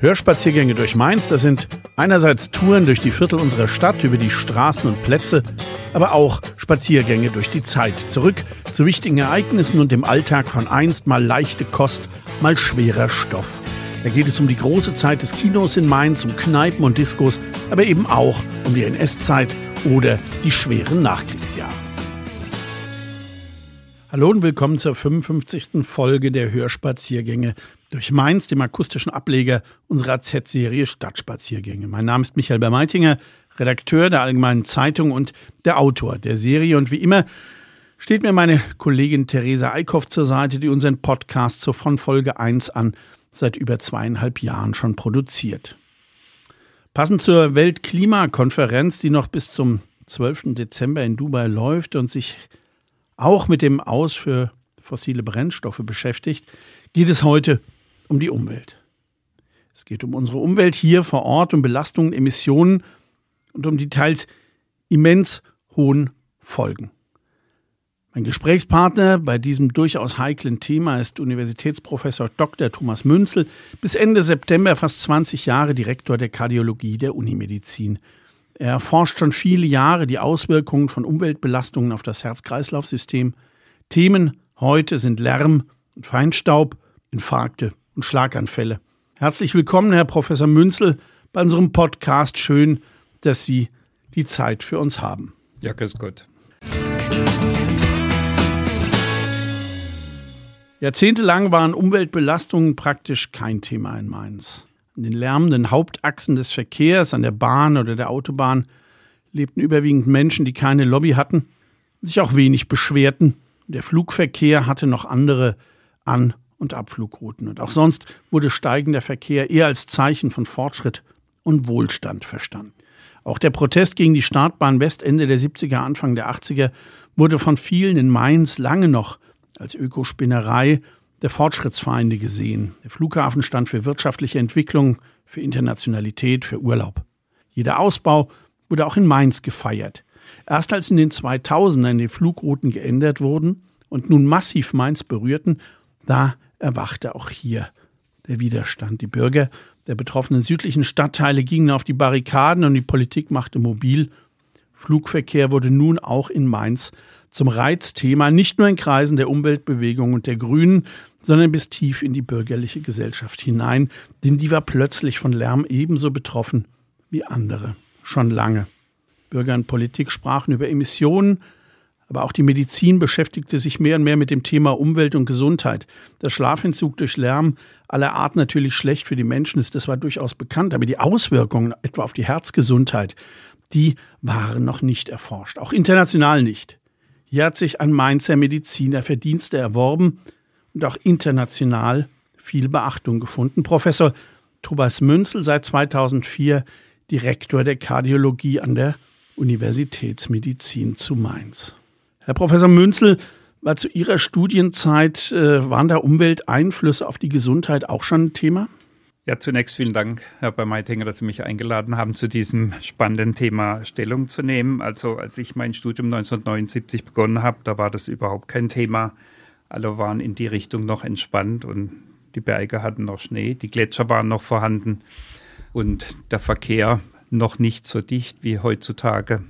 Hörspaziergänge durch Mainz, das sind einerseits Touren durch die Viertel unserer Stadt, über die Straßen und Plätze, aber auch Spaziergänge durch die Zeit, zurück zu wichtigen Ereignissen und dem Alltag von einst mal leichte Kost, mal schwerer Stoff. Da geht es um die große Zeit des Kinos in Mainz, um Kneipen und Diskos, aber eben auch um die NS-Zeit oder die schweren Nachkriegsjahre. Hallo und willkommen zur 55. Folge der Hörspaziergänge durch Mainz, dem akustischen Ableger unserer Z-Serie Stadtspaziergänge. Mein Name ist Michael Bermeitinger, Redakteur der Allgemeinen Zeitung und der Autor der Serie. Und wie immer steht mir meine Kollegin Theresa Eickhoff zur Seite, die unseren Podcast so von Folge 1 an seit über zweieinhalb Jahren schon produziert. Passend zur Weltklimakonferenz, die noch bis zum 12. Dezember in Dubai läuft und sich auch mit dem Aus für fossile Brennstoffe beschäftigt, geht es heute um die Umwelt. Es geht um unsere Umwelt hier vor Ort, um Belastungen, Emissionen und um die teils immens hohen Folgen. Mein Gesprächspartner bei diesem durchaus heiklen Thema ist Universitätsprofessor Dr. Thomas Münzel, bis Ende September fast 20 Jahre Direktor der Kardiologie der Unimedizin. Er erforscht schon viele Jahre die Auswirkungen von Umweltbelastungen auf das Herz-Kreislauf-System. Themen heute sind Lärm und Feinstaub, Infarkte und Schlaganfälle. Herzlich willkommen, Herr Professor Münzel, bei unserem Podcast. Schön, dass Sie die Zeit für uns haben. Ja, grüß Gott. Jahrzehntelang waren Umweltbelastungen praktisch kein Thema in Mainz. An den lärmenden Hauptachsen des Verkehrs, an der Bahn oder der Autobahn lebten überwiegend Menschen, die keine Lobby hatten, sich auch wenig beschwerten. Der Flugverkehr hatte noch andere An- und Abflugrouten. Und auch sonst wurde steigender Verkehr eher als Zeichen von Fortschritt und Wohlstand verstanden. Auch der Protest gegen die Startbahn West Ende der 70er, Anfang der 80er wurde von vielen in Mainz lange noch als Ökospinnerei der Fortschrittsfeinde gesehen. Der Flughafen stand für wirtschaftliche Entwicklung, für Internationalität, für Urlaub. Jeder Ausbau wurde auch in Mainz gefeiert. Erst als in den 2000ern die Flugrouten geändert wurden und nun massiv Mainz berührten, da erwachte auch hier der Widerstand. Die Bürger der betroffenen südlichen Stadtteile gingen auf die Barrikaden und die Politik machte mobil. Flugverkehr wurde nun auch in Mainz zum Reizthema, nicht nur in Kreisen der Umweltbewegung und der Grünen, sondern bis tief in die bürgerliche Gesellschaft hinein, denn die war plötzlich von Lärm ebenso betroffen wie andere, schon lange. Bürger und Politik sprachen über Emissionen, aber auch die Medizin beschäftigte sich mehr und mehr mit dem Thema Umwelt und Gesundheit. Der Schlafentzug durch Lärm aller Art natürlich schlecht für die Menschen ist, das war durchaus bekannt, aber die Auswirkungen etwa auf die Herzgesundheit, die waren noch nicht erforscht, auch international nicht. Hier hat sich ein Mainzer Mediziner Verdienste erworben und auch international viel Beachtung gefunden. Professor Thomas Münzel seit 2004 Direktor der Kardiologie an der Universitätsmedizin zu Mainz. Herr Professor Münzel, war zu Ihrer Studienzeit, äh, waren da Umwelteinflüsse auf die Gesundheit auch schon ein Thema? Ja, zunächst vielen Dank, Herr Bermeitinger, dass Sie mich eingeladen haben, zu diesem spannenden Thema Stellung zu nehmen. Also als ich mein Studium 1979 begonnen habe, da war das überhaupt kein Thema. Alle waren in die Richtung noch entspannt und die Berge hatten noch Schnee, die Gletscher waren noch vorhanden und der Verkehr noch nicht so dicht wie heutzutage.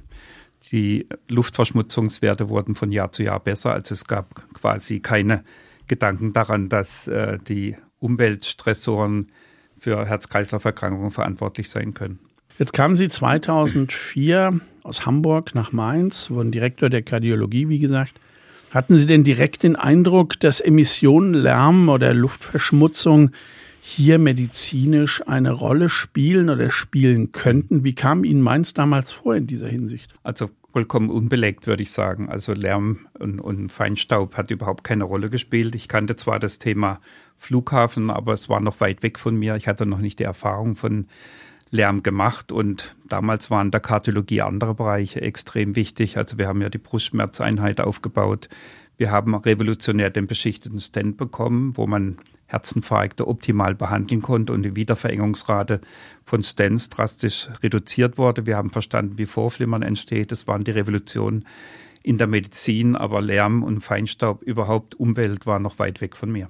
Die Luftverschmutzungswerte wurden von Jahr zu Jahr besser. Also es gab quasi keine Gedanken daran, dass äh, die Umweltstressoren für Herz-Kreislauf-Erkrankungen verantwortlich sein können. Jetzt kamen Sie 2004 aus Hamburg nach Mainz, wurden Direktor der Kardiologie, wie gesagt. Hatten Sie denn direkt den Eindruck, dass Emissionen, Lärm oder Luftverschmutzung hier medizinisch eine Rolle spielen oder spielen könnten? Wie kam Ihnen Mainz damals vor in dieser Hinsicht? Also vollkommen unbelegt, würde ich sagen. Also Lärm und, und, Feinstaub hat überhaupt keine Rolle gespielt. Ich kannte zwar das Thema Flughafen, aber es war noch weit weg von mir. Ich hatte noch nicht die Erfahrung von Lärm gemacht und damals waren der Kardiologie andere Bereiche extrem wichtig. Also wir haben ja die Brustschmerzeinheit aufgebaut. Wir haben revolutionär den beschichteten Stent bekommen, wo man Herzinfarkte optimal behandeln konnte und die Wiederverengungsrate von Stents drastisch reduziert wurde. Wir haben verstanden, wie Vorflimmern entsteht. Das waren die Revolutionen in der Medizin, aber Lärm und Feinstaub, überhaupt Umwelt war noch weit weg von mir.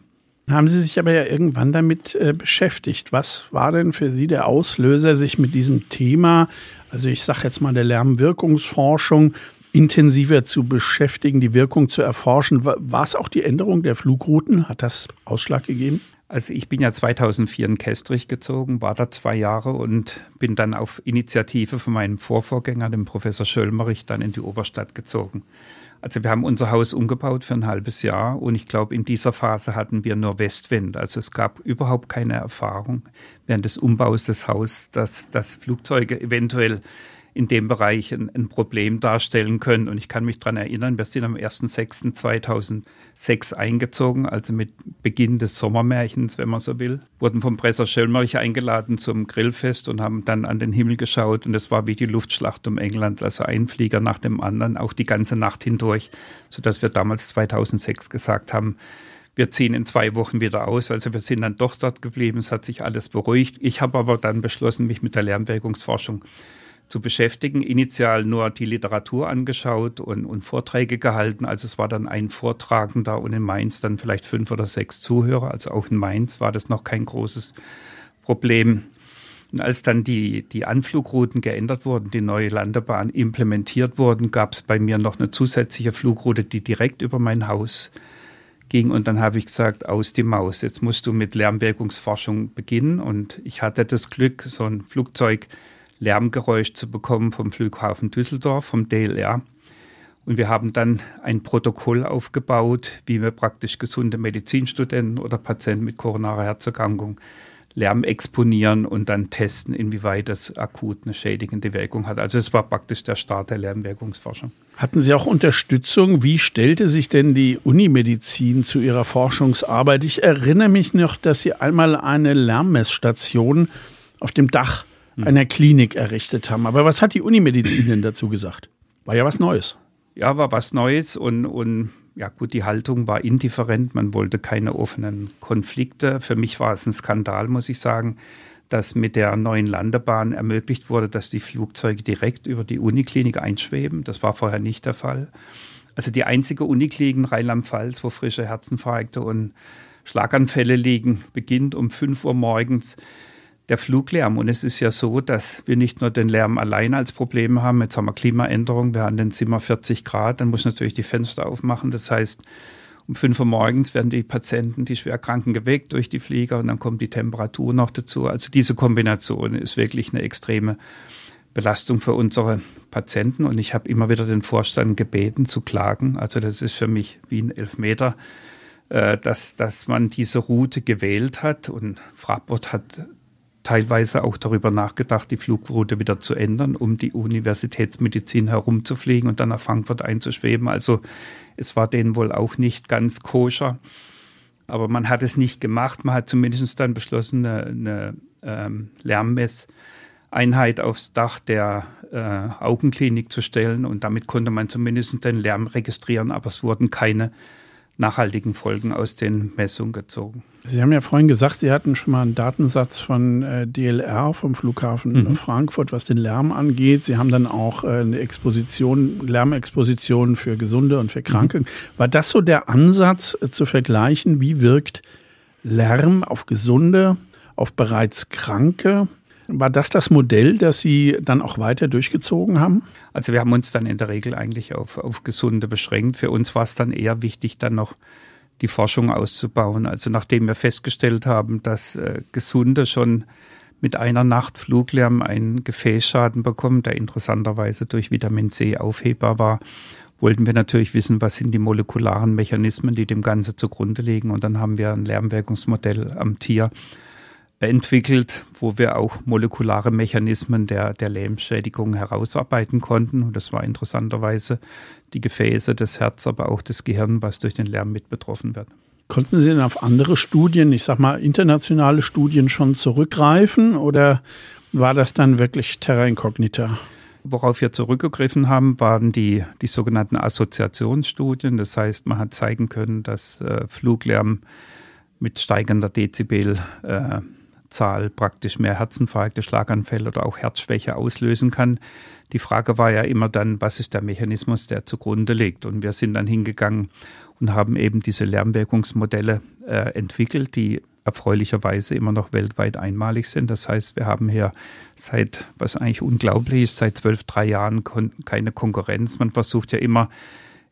Haben Sie sich aber ja irgendwann damit äh, beschäftigt. Was war denn für Sie der Auslöser, sich mit diesem Thema, also ich sage jetzt mal der Lärmwirkungsforschung, intensiver zu beschäftigen, die Wirkung zu erforschen? War es auch die Änderung der Flugrouten? Hat das Ausschlag gegeben? Also ich bin ja 2004 in Kestrich gezogen, war da zwei Jahre und bin dann auf Initiative von meinem Vorvorgänger, dem Professor Schöllmerich, dann in die Oberstadt gezogen. Also wir haben unser Haus umgebaut für ein halbes Jahr und ich glaube, in dieser Phase hatten wir nur Westwind. Also es gab überhaupt keine Erfahrung während des Umbaus des Hauses, dass, dass Flugzeuge eventuell in dem Bereich ein, ein, Problem darstellen können. Und ich kann mich daran erinnern, wir sind am 1.6.2006 eingezogen, also mit Beginn des Sommermärchens, wenn man so will. Wurden vom Presser Schöllmerich eingeladen zum Grillfest und haben dann an den Himmel geschaut. Und es war wie die Luftschlacht um England, also ein Flieger nach dem anderen, auch die ganze Nacht hindurch, sodass wir damals 2006 gesagt haben, wir ziehen in zwei Wochen wieder aus. Also wir sind dann doch dort geblieben. Es hat sich alles beruhigt. Ich habe aber dann beschlossen, mich mit der Lärmwirkungsforschung zu beschäftigen. Initial nur die Literatur angeschaut und, und, Vorträge gehalten. Also es war dann ein Vortragender und in Mainz dann vielleicht fünf oder sechs Zuhörer. Also auch in Mainz war das noch kein großes Problem. Und als dann die, die Anflugrouten geändert wurden, die neue Landebahn implementiert wurden, gab es bei mir noch eine zusätzliche Flugroute, die direkt über mein Haus ging. Und dann habe ich gesagt, aus die Maus, jetzt musst du mit Lärmwirkungsforschung beginnen. Und ich hatte das Glück, so ein Flugzeug Lärmgeräusch zu bekommen vom Flughafen Düsseldorf, vom DLR. Und wir haben dann ein Protokoll aufgebaut, wie wir praktisch gesunde Medizinstudenten oder Patienten mit koronarer Herzerkrankung Lärm exponieren und dann testen, inwieweit das akut eine schädigende Wirkung hat. Also es war praktisch der Start der Lärmwirkungsforschung. Hatten Sie auch Unterstützung? Wie stellte sich denn die Unimedizin zu Ihrer Forschungsarbeit? Ich erinnere mich noch, dass Sie einmal eine Lärmmessstation auf dem Dach. Einer Klinik errichtet haben. Aber was hat die Unimedizin denn dazu gesagt? War ja was Neues. Ja, war was Neues und, und ja gut, die Haltung war indifferent. Man wollte keine offenen Konflikte. Für mich war es ein Skandal, muss ich sagen, dass mit der neuen Landebahn ermöglicht wurde, dass die Flugzeuge direkt über die Uniklinik einschweben. Das war vorher nicht der Fall. Also die einzige Uniklinik in Rheinland-Pfalz, wo frische Herzinfarkte und Schlaganfälle liegen, beginnt um 5 Uhr morgens der Fluglärm. Und es ist ja so, dass wir nicht nur den Lärm allein als Problem haben. Jetzt haben wir Klimaänderung, wir haben den Zimmer 40 Grad, dann muss natürlich die Fenster aufmachen. Das heißt, um 5 Uhr morgens werden die Patienten, die Schwerkranken geweckt durch die Flieger und dann kommt die Temperatur noch dazu. Also diese Kombination ist wirklich eine extreme Belastung für unsere Patienten. Und ich habe immer wieder den Vorstand gebeten zu klagen. Also das ist für mich wie ein Elfmeter äh, dass, dass man diese Route gewählt hat. Und Fraport hat teilweise auch darüber nachgedacht, die Flugroute wieder zu ändern, um die Universitätsmedizin herumzufliegen und dann nach Frankfurt einzuschweben. Also es war denen wohl auch nicht ganz koscher. Aber man hat es nicht gemacht. Man hat zumindest dann beschlossen, eine, eine ähm, Lärmmesseinheit aufs Dach der äh, Augenklinik zu stellen. Und damit konnte man zumindest den Lärm registrieren, aber es wurden keine nachhaltigen Folgen aus den Messungen gezogen. Sie haben ja vorhin gesagt, Sie hatten schon mal einen Datensatz von äh, DLR vom Flughafen mhm. Frankfurt, was den Lärm angeht. Sie haben dann auch äh, eine Exposition, Lärmexposition für Gesunde und für Kranke. Mhm. War das so der Ansatz äh, zu vergleichen, wie wirkt Lärm auf Gesunde, auf bereits Kranke? War das das Modell, das Sie dann auch weiter durchgezogen haben? Also wir haben uns dann in der Regel eigentlich auf, auf Gesunde beschränkt. Für uns war es dann eher wichtig, dann noch die Forschung auszubauen. Also nachdem wir festgestellt haben, dass äh, Gesunde schon mit einer Nacht Fluglärm einen Gefäßschaden bekommen, der interessanterweise durch Vitamin C aufhebbar war, wollten wir natürlich wissen, was sind die molekularen Mechanismen, die dem Ganze zugrunde liegen. Und dann haben wir ein Lärmwirkungsmodell am Tier entwickelt, wo wir auch molekulare Mechanismen der, der Lähmschädigung herausarbeiten konnten. Und das war interessanterweise die Gefäße, das Herz, aber auch das Gehirn, was durch den Lärm mit betroffen wird. Konnten Sie denn auf andere Studien, ich sag mal internationale Studien schon zurückgreifen oder war das dann wirklich Terra Incognita? Worauf wir zurückgegriffen haben, waren die, die sogenannten Assoziationsstudien. Das heißt, man hat zeigen können, dass äh, Fluglärm mit steigender Dezibel äh, Zahl praktisch mehr Herzinfarkte, Schlaganfälle oder auch Herzschwäche auslösen kann. Die Frage war ja immer dann, was ist der Mechanismus, der zugrunde liegt? Und wir sind dann hingegangen und haben eben diese Lärmwirkungsmodelle äh, entwickelt, die erfreulicherweise immer noch weltweit einmalig sind. Das heißt, wir haben hier seit, was eigentlich unglaublich ist, seit zwölf, drei Jahren keine Konkurrenz. Man versucht ja immer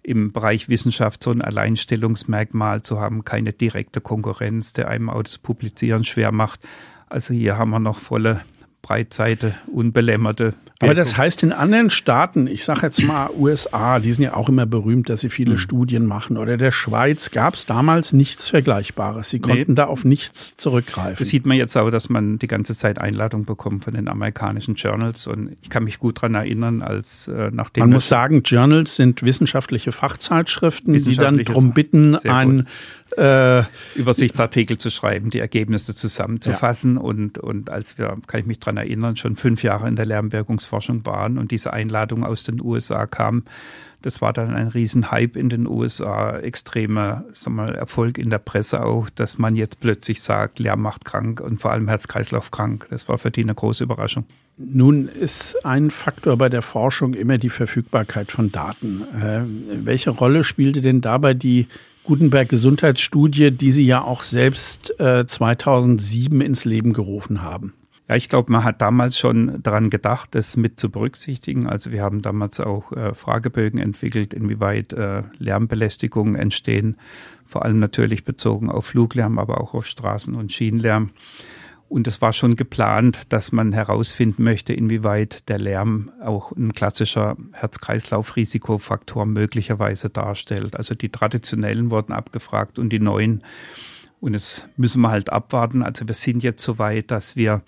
im Bereich Wissenschaft so ein Alleinstellungsmerkmal zu haben, keine direkte Konkurrenz, der einem auch das Publizieren schwer macht. Also hier haben wir noch volle Breitseite, unbelämmerte. Aber das heißt in anderen Staaten, ich sage jetzt mal USA, die sind ja auch immer berühmt, dass sie viele mhm. Studien machen, oder der Schweiz gab es damals nichts Vergleichbares. Sie konnten nee. da auf nichts zurückgreifen. Das sieht man jetzt auch, dass man die ganze Zeit Einladung bekommt von den amerikanischen Journals. Und ich kann mich gut daran erinnern, als äh, nachdem. Man muss sagen, Journals sind wissenschaftliche Fachzeitschriften, die dann darum bitten, ein äh, Übersichtsartikel zu schreiben, die Ergebnisse zusammenzufassen. Ja. Und, und als wir, kann ich mich daran erinnern, schon fünf Jahre in der Lärmwirkungsforschung waren und diese Einladung aus den USA kam, das war dann ein Riesenhype in den USA, extremer sag mal, Erfolg in der Presse auch, dass man jetzt plötzlich sagt, Lärm macht krank und vor allem Herz-Kreislauf krank. Das war für die eine große Überraschung. Nun ist ein Faktor bei der Forschung immer die Verfügbarkeit von Daten. Äh, welche Rolle spielte denn dabei die Gutenberg Gesundheitsstudie, die Sie ja auch selbst äh, 2007 ins Leben gerufen haben. Ja, ich glaube, man hat damals schon daran gedacht, das mit zu berücksichtigen. Also wir haben damals auch äh, Fragebögen entwickelt, inwieweit äh, Lärmbelästigungen entstehen, vor allem natürlich bezogen auf Fluglärm, aber auch auf Straßen- und Schienenlärm. Und es war schon geplant, dass man herausfinden möchte, inwieweit der Lärm auch ein klassischer Herz-Kreislauf-Risikofaktor möglicherweise darstellt. Also die traditionellen wurden abgefragt und die neuen. Und es müssen wir halt abwarten. Also wir sind jetzt so weit, dass wir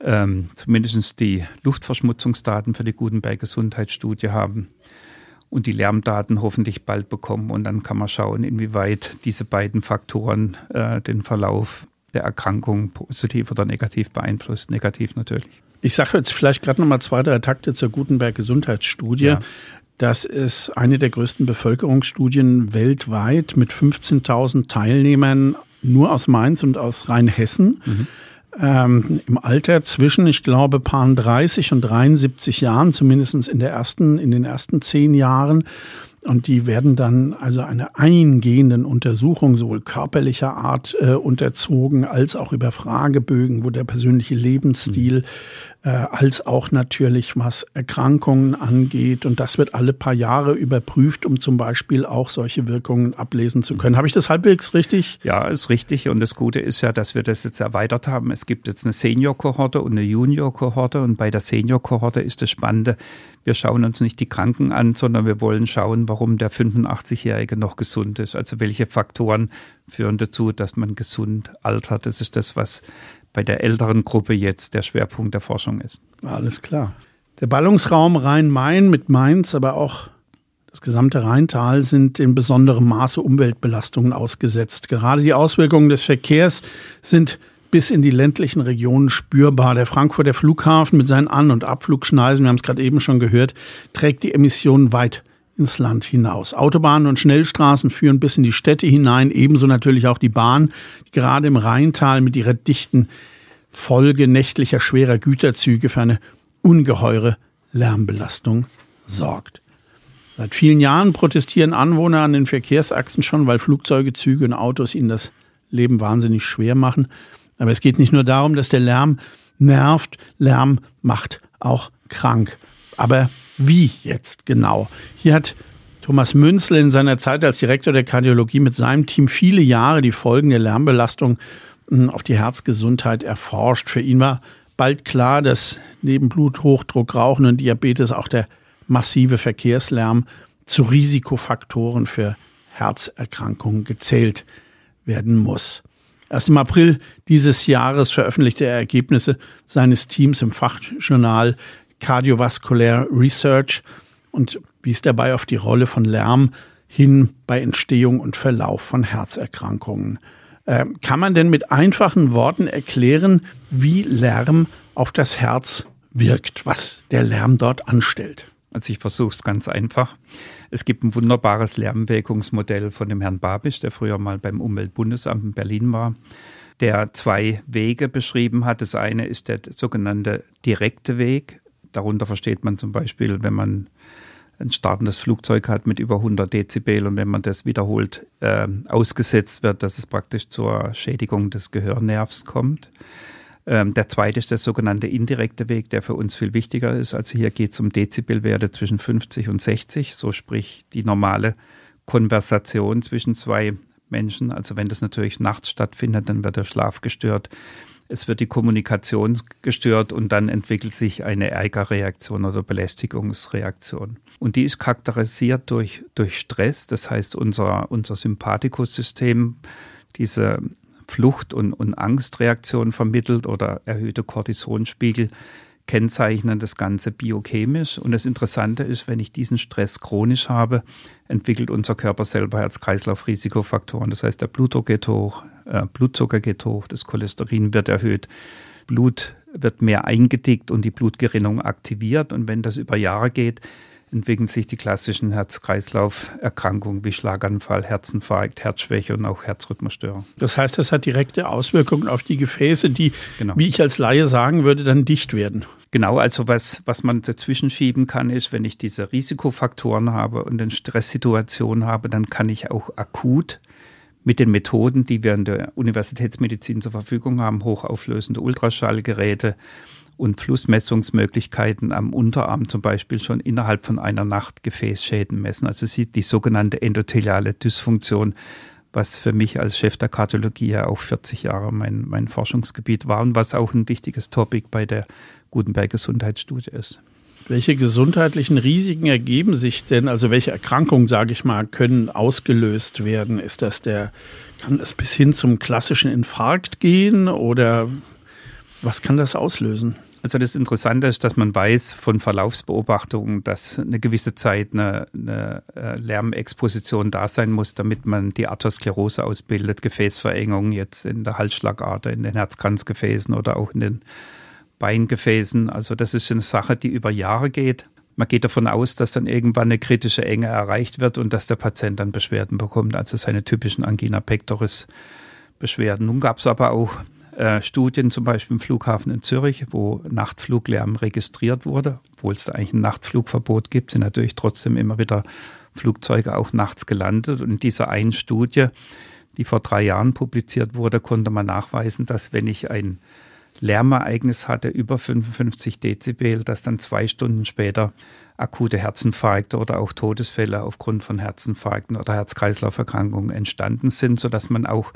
ähm, zumindest die Luftverschmutzungsdaten für die Gutenberg Gesundheitsstudie haben und die Lärmdaten hoffentlich bald bekommen. Und dann kann man schauen, inwieweit diese beiden Faktoren äh, den Verlauf der Erkrankung positiv oder negativ beeinflusst. Negativ natürlich. Ich sage jetzt vielleicht gerade noch mal zwei, drei Takte zur Gutenberg Gesundheitsstudie. Ja. Das ist eine der größten Bevölkerungsstudien weltweit mit 15.000 Teilnehmern nur aus Mainz und aus Rheinhessen. Mhm. Ähm, Im Alter zwischen, ich glaube, paar 30 und 73 Jahren, zumindest in der ersten, in den ersten zehn Jahren. Und die werden dann also einer eingehenden Untersuchung sowohl körperlicher Art äh, unterzogen als auch über Fragebögen, wo der persönliche Lebensstil mhm äh, als auch natürlich was Erkrankungen angeht. Und das wird alle paar Jahre überprüft, um zum Beispiel auch solche Wirkungen ablesen zu können. Habe ich das halbwegs richtig? Ja, ist richtig. Und das Gute ist ja, dass wir das jetzt erweitert haben. Es gibt jetzt eine Senior-Kohorte und eine Junior-Kohorte. Und bei der Senior-Kohorte ist das Spannende, wir schauen uns nicht die Kranken an, sondern wir wollen schauen, warum der 85-Jährige noch gesund ist. Also welche Faktoren führen dazu, dass man gesund altert. Das ist das, was bei der älteren Gruppe jetzt der Schwerpunkt der Forschung ist. Alles klar. Der Ballungsraum Rhein-Main mit Mainz, aber auch das gesamte Rheintal sind in besonderem Maße Umweltbelastungen ausgesetzt. Gerade die Auswirkungen des Verkehrs sind bis in die ländlichen Regionen spürbar. Der Frankfurter Flughafen mit seinen An- und Abflugschneisen, wir haben es gerade eben schon gehört, trägt die Emissionen weit ins Land hinaus. Autobahnen und Schnellstraßen führen bis in die Städte hinein, ebenso natürlich auch die Bahn, die gerade im Rheintal mit ihrer dichten Folge nächtlicher schwerer Güterzüge für eine ungeheure Lärmbelastung sorgt. Seit vielen Jahren protestieren Anwohner an den Verkehrsachsen schon, weil Flugzeuge, Züge und Autos ihnen das Leben wahnsinnig schwer machen. Aber es geht nicht nur darum, dass der Lärm nervt, Lärm macht auch krank. Aber wie jetzt genau? Hier hat Thomas Münzel in seiner Zeit als Direktor der Kardiologie mit seinem Team viele Jahre die Folgen der Lärmbelastung hm, auf die Herzgesundheit erforscht. Für ihn war bald klar, dass neben Bluthochdruck, Rauchen und Diabetes auch der massive Verkehrslärm zu Risikofaktoren für Herzerkrankungen gezählt werden muss. Erst im April dieses Jahres veröffentlichte er Ergebnisse seines Teams im Fachjournal Cardiovascular Research und wies dabei auf die Rolle von Lärm hin bei Entstehung und Verlauf von Herzerkrankungen. Äh, kann man denn mit einfachen Worten erklären, wie Lärm auf das Herz wirkt, was der Lärm dort anstellt? Also ich versuche es ganz einfach. Es gibt ein wunderbares Lärmwirkungsmodell von dem Herrn Babisch, der früher mal beim Umweltbundesamt in Berlin war. der zwei Wege beschrieben hat. Das eine ist der sogenannte direkte Weg. Darunter versteht man zum Beispiel, wenn man ein startendes Flugzeug hat mit über 100 Dezibel und wenn man das wiederholt äh, ausgesetzt wird, dass es praktisch zur Schädigung des Gehörnervs kommt. Ähm, der zweite ist der sogenannte indirekte Weg, der für uns viel wichtiger ist. Also hier geht es um Dezibelwerte zwischen 50 und 60, so sprich die normale Konversation zwischen zwei Menschen. Also wenn das natürlich nachts stattfindet, dann wird der Schlaf gestört es wird die Kommunikation gestört und dann entwickelt sich eine Ärgerreaktion oder Belästigungsreaktion. Und die ist charakterisiert durch, durch Stress, das heißt unser, unser Sympathikussystem, diese Flucht- und, und Angstreaktion vermittelt oder erhöhte Cortisonspiegel kennzeichnen das Ganze biochemisch. Und das Interessante ist, wenn ich diesen Stress chronisch habe, entwickelt unser Körper selber Herz-Kreislauf-Risikofaktoren. Das heißt, der Blutdruck geht hoch, äh, Blutzucker geht hoch, das Cholesterin wird erhöht, Blut wird mehr eingedickt und die Blutgerinnung aktiviert. Und wenn das über Jahre geht, entwickeln sich die klassischen Herz-Kreislauf-Erkrankungen wie Schlaganfall, Herzinfarkt, Herzschwäche und auch Herzrhythmusstörung. Das heißt, das hat direkte Auswirkungen auf die Gefäße, die, genau. wie ich als Laie sagen würde, dann dicht werden. Genau, also was, was man dazwischen schieben kann, ist, wenn ich diese Risikofaktoren habe und eine Stresssituation habe, dann kann ich auch akut mit den Methoden, die wir in der Universitätsmedizin zur Verfügung haben, hochauflösende Ultraschallgeräte, und Flussmessungsmöglichkeiten am Unterarm zum Beispiel schon innerhalb von einer Nacht Gefäßschäden messen. Also sieht die sogenannte endotheliale Dysfunktion, was für mich als Chef der Kardiologie ja auch 40 Jahre mein, mein Forschungsgebiet war und was auch ein wichtiges Topic bei der Gutenberg Gesundheitsstudie ist. Welche gesundheitlichen Risiken ergeben sich denn, also welche Erkrankungen, sage ich mal, können ausgelöst werden? Ist das der, kann es bis hin zum klassischen Infarkt gehen oder was kann das auslösen? Also das Interessante ist, dass man weiß von Verlaufsbeobachtungen, dass eine gewisse Zeit eine, eine äh, Lärmexposition da sein muss, damit man die Arteriosklerose ausbildet, Gefäßverengung jetzt in der Halsschlagader, in den Herzkranzgefäßen oder auch in den Beingefäßen. Also das ist eine Sache, die über Jahre geht. Man geht davon aus, dass dann irgendwann eine kritische Enge erreicht wird und dass der Patient dann Beschwerden bekommt, also seine typischen Angina pectoris Beschwerden. Nun gab es aber auch äh, Studien, zum Beispiel im Flughafen in Zürich, wo Nachtfluglärm registriert wurde, obwohl es da eigentlich ein Nachtflugverbot gibt, sind natürlich trotzdem immer wieder Flugzeuge auch nachts gelandet. Und in dieser einen Studie, die vor drei Jahren publiziert wurde, konnte man nachweisen, dass wenn ich ein Lärmereignis hatte über 55 Dezibel, dass dann zwei Stunden später akute Herzinfarkte oder auch Todesfälle aufgrund von Herzinfarkten oder Herz-Kreislauf-Erkrankungen entstanden sind, sodass man auch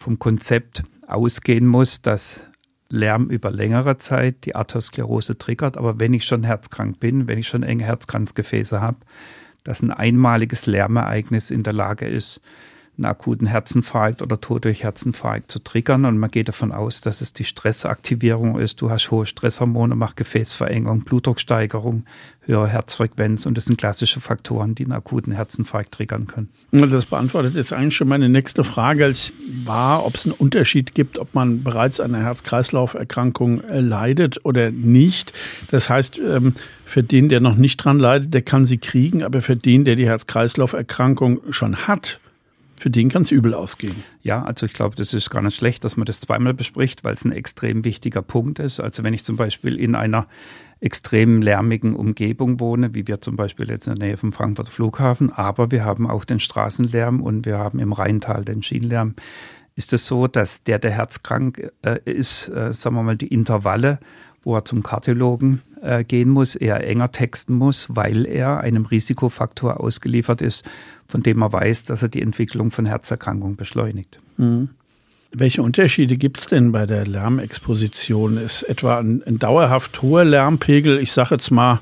vom Konzept ausgehen muss, dass Lärm über längere Zeit die Arteriosklerose triggert. Aber wenn ich schon herzkrank bin, wenn ich schon enge Herzkranzgefäße habe, dass ein einmaliges Lärmereignis in der Lage ist, einen akuten Herzinfarkt oder Tod durch Herzinfarkt zu triggern. Und man geht davon aus, dass es die Stressaktivierung ist. Du hast hohe Stresshormone, macht Gefäßverengung, Blutdrucksteigerung, höhere Herzfrequenz und das sind klassische Faktoren, die einen akuten Herzinfarkt triggern können. Das beantwortet jetzt eigentlich schon meine nächste Frage, als war, ob es einen Unterschied gibt, ob man bereits eine Herz-Kreislauf-Erkrankung äh, leidet oder nicht. Das heißt, ähm, für den, der noch nicht dran leidet, der kann sie kriegen, aber für den, der die Herz-Kreislauf-Erkrankung schon hat, für den es übel ausgehen. Ja, also ich glaube, das ist gar nicht schlecht, dass man das zweimal bespricht, weil es ein extrem wichtiger Punkt ist. Also wenn ich zum Beispiel in einer extrem lärmigen Umgebung wohne, wie wir zum Beispiel jetzt in der Nähe vom Frankfurter Flughafen, aber wir haben auch den Straßenlärm und wir haben im Rheintal den Schienenlärm. Ist es so, dass der, der herzkrank äh, ist, äh, sagen wir mal, die Intervalle, wo er zum Kardiologen äh, gehen muss, eher enger texten muss, weil er einem Risikofaktor ausgeliefert ist, von dem er weiß, dass er die Entwicklung von Herzerkrankungen beschleunigt. Mhm. Welche Unterschiede gibt es denn bei der Lärmexposition? Ist etwa ein, ein dauerhaft hoher Lärmpegel, ich sage jetzt mal,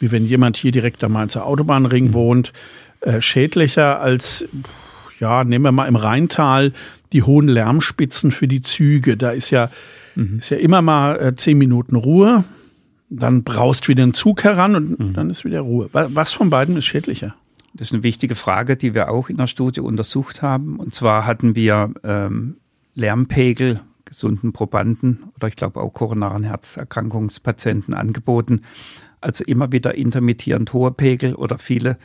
wie wenn jemand hier direkt am Mainzer Autobahnring mhm. wohnt, äh, schädlicher als, ja, nehmen wir mal im Rheintal die hohen Lärmspitzen für die Züge. Da ist ja, mhm. ist ja immer mal äh, zehn Minuten Ruhe, dann braust wieder ein Zug heran und mhm. dann ist wieder Ruhe. Was von beiden ist schädlicher? Das ist eine wichtige Frage, die wir auch in der Studie untersucht haben. Und zwar hatten wir ähm, Lärmpegel gesunden Probanden oder ich glaube auch koronaren Herzerkrankungspatienten angeboten. Also immer wieder intermittierend hohe Pegel oder viele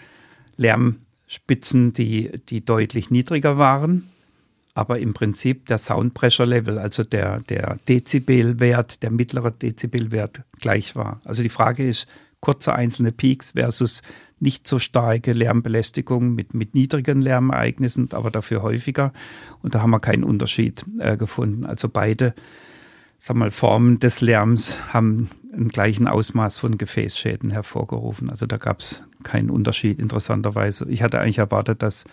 Lärmspitzen, die, die deutlich niedriger waren. Aber im Prinzip der Sound Pressure Level, also der, der Dezibelwert, der mittlere Dezibelwert gleich war. Also die Frage ist, kurze einzelne Peaks versus nicht so starke Lärmbelästigung mit, mit niedrigen Lärmereignissen, aber dafür häufiger. Und da haben wir keinen Unterschied äh, gefunden. Also beide sag mal, Formen des Lärms haben einen gleichen Ausmaß von Gefäßschäden hervorgerufen. Also da gab es keinen Unterschied, interessanterweise. Ich hatte eigentlich erwartet, dass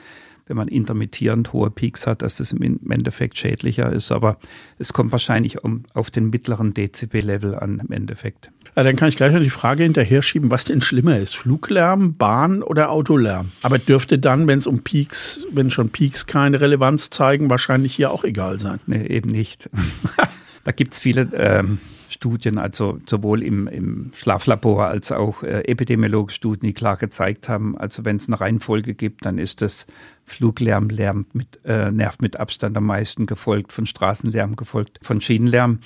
wenn man intermittierend hohe Peaks hat, dass es im Endeffekt schädlicher ist. Aber es kommt wahrscheinlich um, auf den mittleren Dezibel-Level an im Endeffekt. Ja, dann kann ich gleich noch die Frage hinterher schieben, was denn schlimmer ist, Fluglärm, Bahn oder Autolärm? Aber dürfte dann, wenn es um Peaks, wenn schon Peaks keine Relevanz zeigen, wahrscheinlich hier auch egal sein. Nee, eben nicht. da gibt es viele ähm, Studien, also sowohl im, im Schlaflabor als auch äh, epidemiologische Studien, die klar gezeigt haben, also wenn es eine Reihenfolge gibt, dann ist das Fluglärm Lärm mit, äh, nervt mit Abstand am meisten, gefolgt von Straßenlärm, gefolgt von Schienenlärm.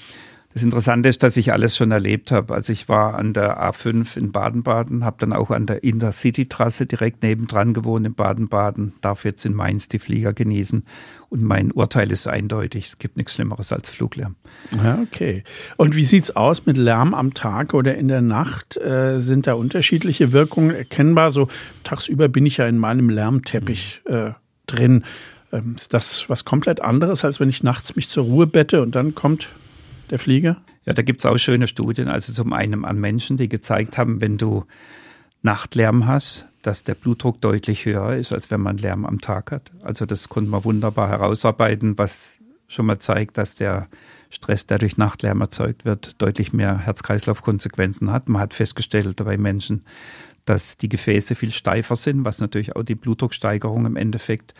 Das Interessante ist, dass ich alles schon erlebt habe. Also ich war an der A5 in Baden-Baden, habe dann auch an der Intercity-Trasse direkt nebendran gewohnt in Baden-Baden, darf jetzt in Mainz die Flieger genießen. Und mein Urteil ist eindeutig, es gibt nichts Schlimmeres als Fluglärm. Ja, okay. Und wie sieht's aus mit Lärm am Tag oder in der Nacht? Äh, sind da unterschiedliche Wirkungen erkennbar? So tagsüber bin ich ja in meinem Lärmteppich äh, drin. Ähm, ist das was komplett anderes, als wenn ich nachts mich zur Ruhe bette und dann kommt der Flieger? Ja, da gibt es auch schöne Studien, also zum einen an Menschen, die gezeigt haben, wenn du Nachtlärm hast, dass der Blutdruck deutlich höher ist, als wenn man Lärm am Tag hat. Also das konnte man wunderbar herausarbeiten, was schon mal zeigt, dass der Stress, der durch Nachtlärm erzeugt wird, deutlich mehr Herz-Kreislauf-Konsequenzen hat. Man hat festgestellt bei Menschen, dass die Gefäße viel steifer sind, was natürlich auch die Blutdrucksteigerung im Endeffekt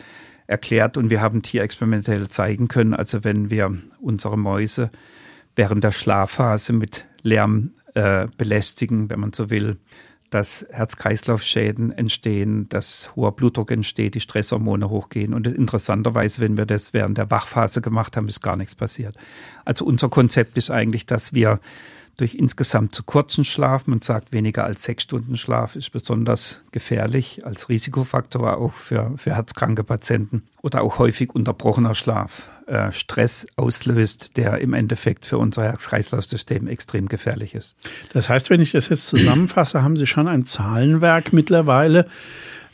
erklärt. Und wir haben tierexperimentell zeigen können, also wenn wir unsere Mäuse während der Schlafphase mit Lärm äh, belästigen, wenn man so will, dass Herz-Kreislauf-Schäden entstehen, dass hoher Blutdruck entsteht, die Stresshormone hochgehen. Und interessanterweise, wenn wir das während der Wachphase gemacht haben, ist gar nichts passiert. Also unser Konzept ist eigentlich, dass wir durch insgesamt zu kurzen Schlaf, man sagt weniger als sechs Stunden Schlaf ist besonders gefährlich als Risikofaktor auch für, für herzkranke Patienten oder auch häufig unterbrochener Schlaf äh, Stress auslöst, der im Endeffekt für unser Herz-Kreislauf-System extrem gefährlich ist. Das heißt, wenn ich das jetzt zusammenfasse, haben Sie schon ein Zahlenwerk mittlerweile,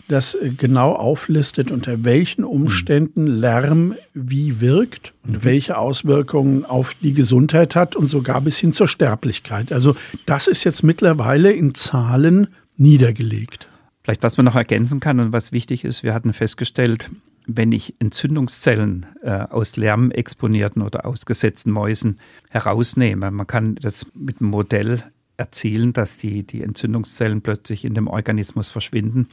das äh, genau auflistet, unter welchen Umständen Lärm wie wirkt und mhm. welche Auswirkungen auf die Gesundheit hat und sogar bis hin zur Sterblichkeit. Also das ist jetzt mittlerweile in Zahlen niedergelegt. Vielleicht was man noch ergänzen kann und was wichtig ist, wir hatten festgestellt, wenn ich Entzündungszellen äh, aus lärmexponierten oder ausgesetzten Mäusen herausnehme, man kann das mit einem Modell erzielen, dass die, die Entzündungszellen plötzlich in dem Organismus verschwinden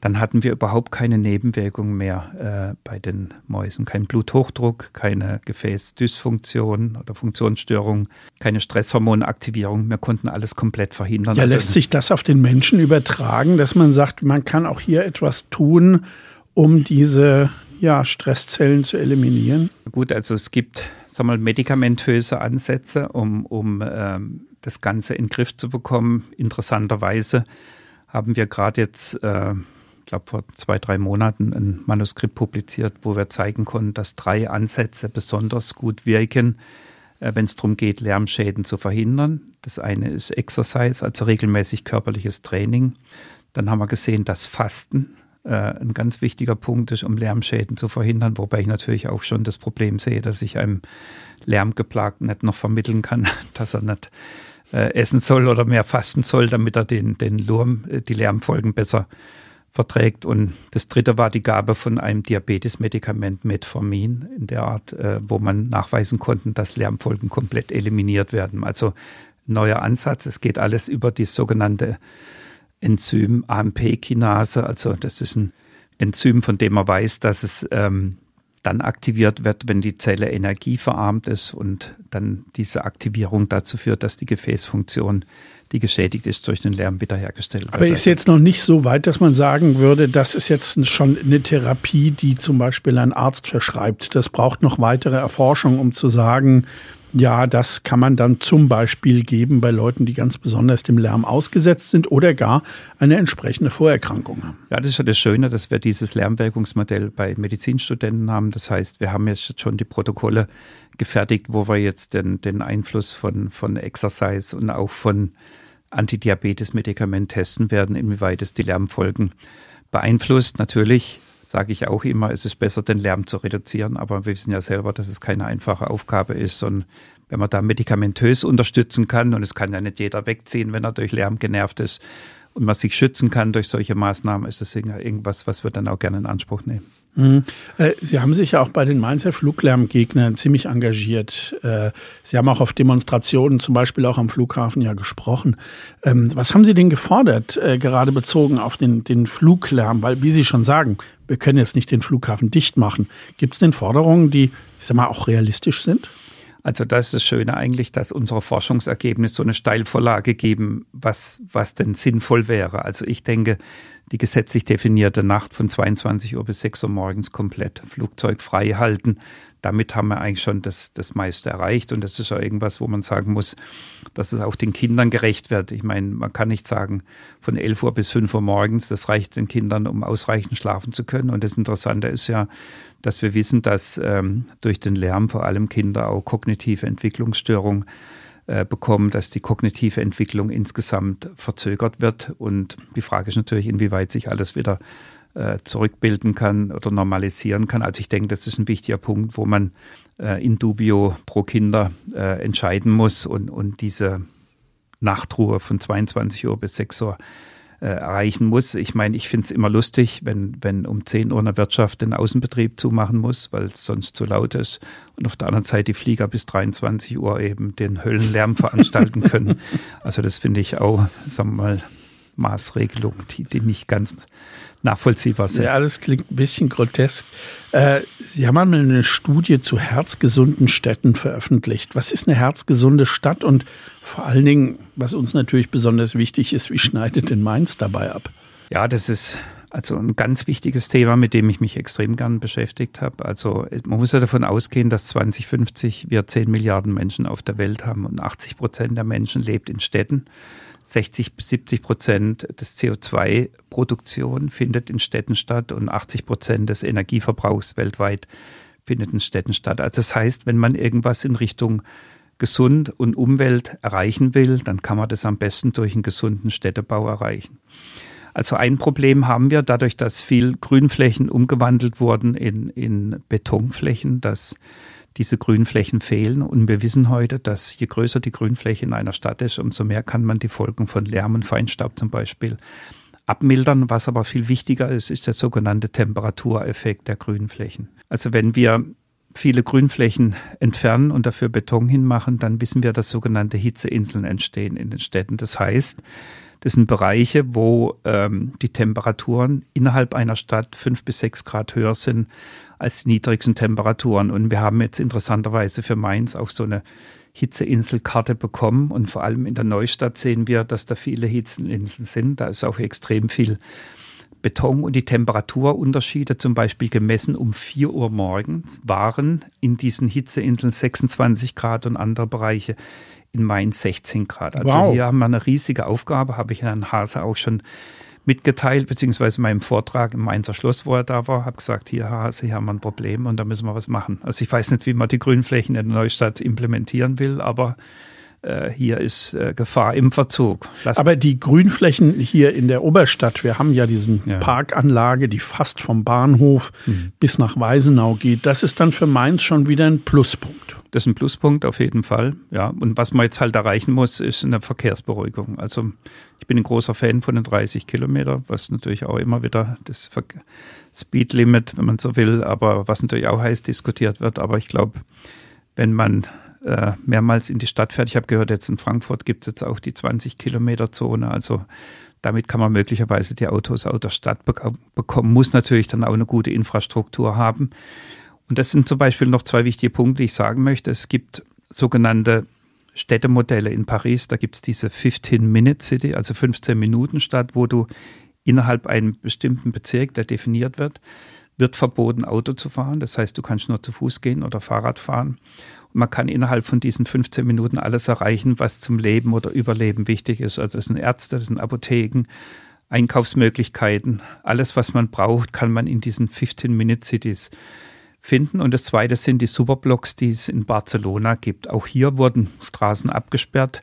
dann hatten wir überhaupt keine Nebenwirkungen mehr äh, bei den Mäusen. Kein Bluthochdruck, keine Gefäßdysfunktion oder Funktionsstörung, keine Stresshormonaktivierung. Wir konnten alles komplett verhindern. Ja, also, lässt sich das auf den Menschen übertragen, dass man sagt, man kann auch hier etwas tun, um diese ja, Stresszellen zu eliminieren? Gut, also es gibt sag mal, medikamentöse Ansätze, um, um ähm, das Ganze in den Griff zu bekommen. Interessanterweise haben wir gerade jetzt äh, glaube vor zwei, drei Monaten ein Manuskript publiziert, wo wir zeigen konnten, dass drei Ansätze besonders gut wirken, äh, wenn es darum geht, Lärmschäden zu verhindern. Das eine ist Exercise, also regelmäßig körperliches Training. Dann haben wir gesehen, dass Fasten ein ganz wichtiger Punkt ist, um Lärmschäden zu verhindern, wobei ich natürlich auch schon das Problem sehe, dass ich einem Lärmgeplagten nicht noch vermitteln kann, dass er nicht äh, essen soll oder mehr fasten soll, damit er den, den Lurm, äh, die Lärmfolgen besser verträgt. Und das dritte war die Gabe von einem Diabetesmedikament Metformin in der Art, äh, wo man nachweisen konnte, dass Lärmfolgen komplett eliminiert werden. Also neuer Ansatz. Es geht alles über die sogenannte Enzym AMP-Kinase. Also das ist ein Enzym, von dem man weiß, dass es ähm, dann aktiviert wird, wenn die Zelle energieverarmt ist und dann diese Aktivierung dazu führt, dass die Gefäßfunktion die geschädigt ist durch den Lärm wiederhergestellt wird. Aber ist jetzt noch nicht so weit, dass man sagen würde, das ist jetzt schon eine Therapie, die zum Beispiel ein Arzt verschreibt. Das braucht noch weitere Erforschung, um zu sagen, Ja, das kann man dann zum Beispiel geben bei Leuten, die ganz besonders dem Lärm ausgesetzt sind oder gar eine entsprechende Vorerkrankung haben. Ja, das ist ja das Schöne, dass wir dieses Lärmwirkungsmodell bei Medizinstudenten haben. Das heißt, wir haben jetzt schon die Protokolle gefertigt, wo wir jetzt den, den Einfluss von, von Exercise und auch von Antidiabetes-Medikament testen werden, inwieweit es die Lärmfolgen beeinflusst. Natürlich sage ich auch immer, es ist besser, den Lärm zu reduzieren, aber wir wissen ja selber, dass es keine einfache Aufgabe ist. Und wenn man da medikamentös unterstützen kann, und es kann ja nicht jeder wegziehen, wenn er durch Lärm genervt ist, und man sich schützen kann durch solche Maßnahmen, ist das irgendwas, was wir dann auch gerne in Anspruch nehmen. Äh, Sie haben sich ja auch bei den Mainzer Fluglärmgegnern ziemlich engagiert. Äh, Sie haben auch auf Demonstrationen, zum Beispiel auch am Flughafen, ja gesprochen. Ähm, was haben Sie denn gefordert, äh, gerade bezogen auf den, den Fluglärm? Weil, wie Sie schon sagen, wir können jetzt nicht den Flughafen dicht machen. Gibt es denn Forderungen, die, ich sag mal, auch realistisch sind? Also das ist das Schöne eigentlich, dass unsere Forschungsergebnisse so eine Steilvorlage geben, was, was denn sinnvoll wäre. Also ich denke, die gesetzlich definierte Nacht von 22 Uhr bis 6 Uhr morgens komplett flugzeugfrei halten. Damit haben wir eigentlich schon das, das meiste erreicht. Und das ist ja irgendwas, wo man sagen muss, dass es auch den Kindern gerecht wird. Ich meine, man kann nicht sagen, von 11 Uhr bis 5 Uhr morgens, das reicht den Kindern, um ausreichend schlafen zu können. Und das Interessante ist ja, dass wir wissen, dass ähm, durch den Lärm vor allem Kinder auch kognitive Entwicklungsstörungen äh, bekommen, dass die kognitive Entwicklung insgesamt verzögert wird. Und die Frage ist natürlich, inwieweit sich alles wieder äh, zurückbilden kann oder normalisieren kann. Also ich denke, das ist ein wichtiger Punkt, wo man äh, in dubio pro Kinder entscheiden muss und, und diese Nachtruhe von 22 Uhr bis 6 Uhr erreichen muss. Ich meine, ich finde es immer lustig, wenn, wenn um 10 Uhr eine Wirtschaft den Außenbetrieb zumachen muss, weil es sonst zu laut ist. Und auf der anderen Seite die Flieger bis 23 Uhr eben den Höllenlärm veranstalten können. Also das finde ich auch, sagen wir mal, Maßregelung, die, die nicht ganz nachvollziehbar sind. Ja, das klingt ein bisschen grotesk. Äh, Sie haben einmal eine Studie zu herzgesunden Städten veröffentlicht. Was ist eine herzgesunde Stadt und vor allen Dingen, was uns natürlich besonders wichtig ist, wie schneidet denn Mainz dabei ab? Ja, das ist also ein ganz wichtiges Thema, mit dem ich mich extrem gern beschäftigt habe. Also man muss ja davon ausgehen, dass 2050 wir 10 Milliarden Menschen auf der Welt haben und 80 Prozent der Menschen lebt in Städten. 60 bis 70 Prozent des CO2-Produktion findet in Städten statt und 80 Prozent des Energieverbrauchs weltweit findet in Städten statt. Also das heißt, wenn man irgendwas in Richtung gesund und Umwelt erreichen will, dann kann man das am besten durch einen gesunden Städtebau erreichen. Also ein Problem haben wir dadurch, dass viel Grünflächen umgewandelt wurden in, in Betonflächen, dass diese Grünflächen fehlen. Und wir wissen heute, dass je größer die Grünfläche in einer Stadt ist, umso mehr kann man die Folgen von Lärm und Feinstaub zum Beispiel abmildern. Was aber viel wichtiger ist, ist der sogenannte Temperatureffekt der Grünflächen. Also wenn wir viele Grünflächen entfernen und dafür Beton hinmachen, dann wissen wir, dass sogenannte Hitzeinseln entstehen in den Städten. Das heißt, das sind Bereiche, wo ähm, die Temperaturen innerhalb einer Stadt fünf bis sechs Grad höher sind als die niedrigsten Temperaturen. Und wir haben jetzt interessanterweise für Mainz auch so eine Hitzeinselkarte bekommen. Und vor allem in der Neustadt sehen wir, dass da viele Hitzeinseln sind. Da ist auch extrem viel Beton und die Temperaturunterschiede zum Beispiel gemessen um 4 Uhr morgens waren in diesen Hitzeinseln 26 Grad und andere Bereiche in Mainz 16 Grad. Also wow. hier haben wir eine riesige Aufgabe, habe ich Herrn Hase auch schon mitgeteilt, beziehungsweise in meinem Vortrag im Mainzer Schloss, wo er da war, habe gesagt, hier Hase, hier haben wir ein Problem und da müssen wir was machen. Also ich weiß nicht, wie man die Grünflächen in der Neustadt implementieren will, aber hier ist äh, Gefahr im Verzug. Lass Aber die Grünflächen hier in der Oberstadt, wir haben ja diesen ja. Parkanlage, die fast vom Bahnhof mhm. bis nach Weisenau geht, das ist dann für Mainz schon wieder ein Pluspunkt. Das ist ein Pluspunkt auf jeden Fall, ja. Und was man jetzt halt erreichen muss, ist eine Verkehrsberuhigung. Also ich bin ein großer Fan von den 30 Kilometer, was natürlich auch immer wieder das Speedlimit, wenn man so will, aber was natürlich auch heiß diskutiert wird. Aber ich glaube, wenn man äh, mehrmals in die Stadt fährt. Ich habe gehört, jetzt in Frankfurt gibt es jetzt auch die 20-Kilometer-Zone. Also damit kann man möglicherweise die Autos aus der Stadt bekommen, muss natürlich dann auch eine gute Infrastruktur haben. Und das sind zum Beispiel noch zwei wichtige Punkte, die ich sagen möchte. Es gibt sogenannte Städtemodelle in Paris. Da gibt es diese 15-Minute-City, also 15 Minuten Stadt, wo du innerhalb einem bestimmten Bezirk, der definiert wird, wird verboten, Auto zu fahren. Das heißt, du kannst nur zu Fuß gehen oder Fahrrad fahren. Man kann innerhalb von diesen 15 Minuten alles erreichen, was zum Leben oder Überleben wichtig ist. Also das sind Ärzte, das sind Apotheken, Einkaufsmöglichkeiten. Alles, was man braucht, kann man in diesen 15-Minute-Cities finden. Und das zweite sind die Superblocks, die es in Barcelona gibt. Auch hier wurden Straßen abgesperrt.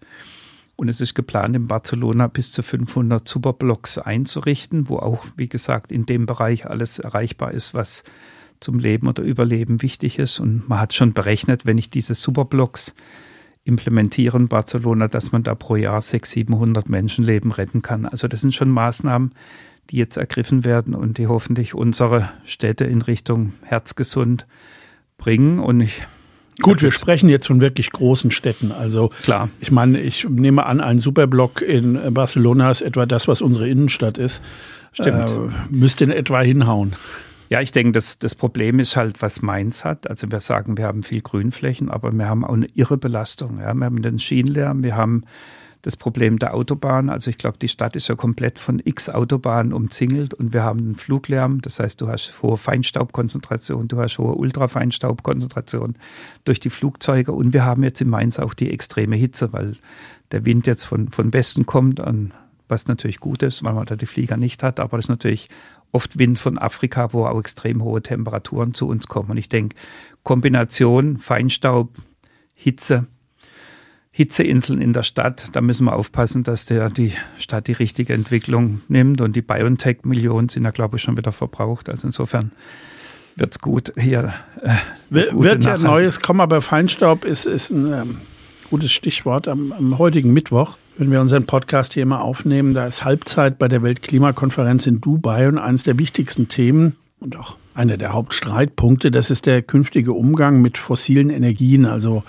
Und es ist geplant, in Barcelona bis zu 500 Superblocks einzurichten, wo auch, wie gesagt, in dem Bereich alles erreichbar ist, was zum Leben oder Überleben wichtig ist. Und man hat schon berechnet, wenn ich diese Superblocks implementiere in Barcelona, dass man da pro Jahr 600, 700 Menschenleben retten kann. Also das sind schon Maßnahmen, die jetzt ergriffen werden und die hoffentlich unsere Städte in Richtung herzgesund bringen. Und ich Gut, wir sprechen jetzt von wirklich großen Städten. Also klar. Ich meine, ich nehme an, ein Superblock in Barcelona ist etwa das, was unsere Innenstadt ist. Stimmt. Äh, müsste in etwa hinhauen. Ja, ich denke, das, das Problem ist halt, was Mainz hat. Also wir sagen, wir haben viel Grünflächen, aber wir haben auch eine irre Belastung. Ja. Wir haben den Schienenlärm, wir haben das Problem der Autobahn. Also ich glaube, die Stadt ist ja komplett von x Autobahnen umzingelt und wir haben einen Fluglärm. Das heißt, du hast hohe Feinstaubkonzentration, du hast hohe Ultrafeinstaubkonzentration durch die Flugzeuge und wir haben jetzt in Mainz auch die extreme Hitze, weil der Wind jetzt von, von Westen kommt, an, was natürlich gut ist, weil man da die Flieger nicht hat, aber das ist natürlich oft Wind von Afrika, wo auch extrem hohe Temperaturen zu uns kommen. Und ich denke, Kombination Feinstaub, Hitze, Hitzeinseln in der Stadt, da müssen wir aufpassen, dass der, die Stadt die richtige Entwicklung nimmt. Und die BioNTech-Millionen sind ja, glaube ich, schon wieder verbraucht. Also insofern wird es gut hier. Äh, wird ja Neues kommen, aber Feinstaub ist, ist ein ähm, gutes Stichwort. Am, am heutigen Mittwoch, wenn wir unseren Podcast hier immer aufnehmen, da ist Halbzeit bei der Weltklimakonferenz in Dubai und eines der wichtigsten Themen und auch einer der Hauptstreitpunkte, das ist der künftige Umgang mit fossilen Energien, also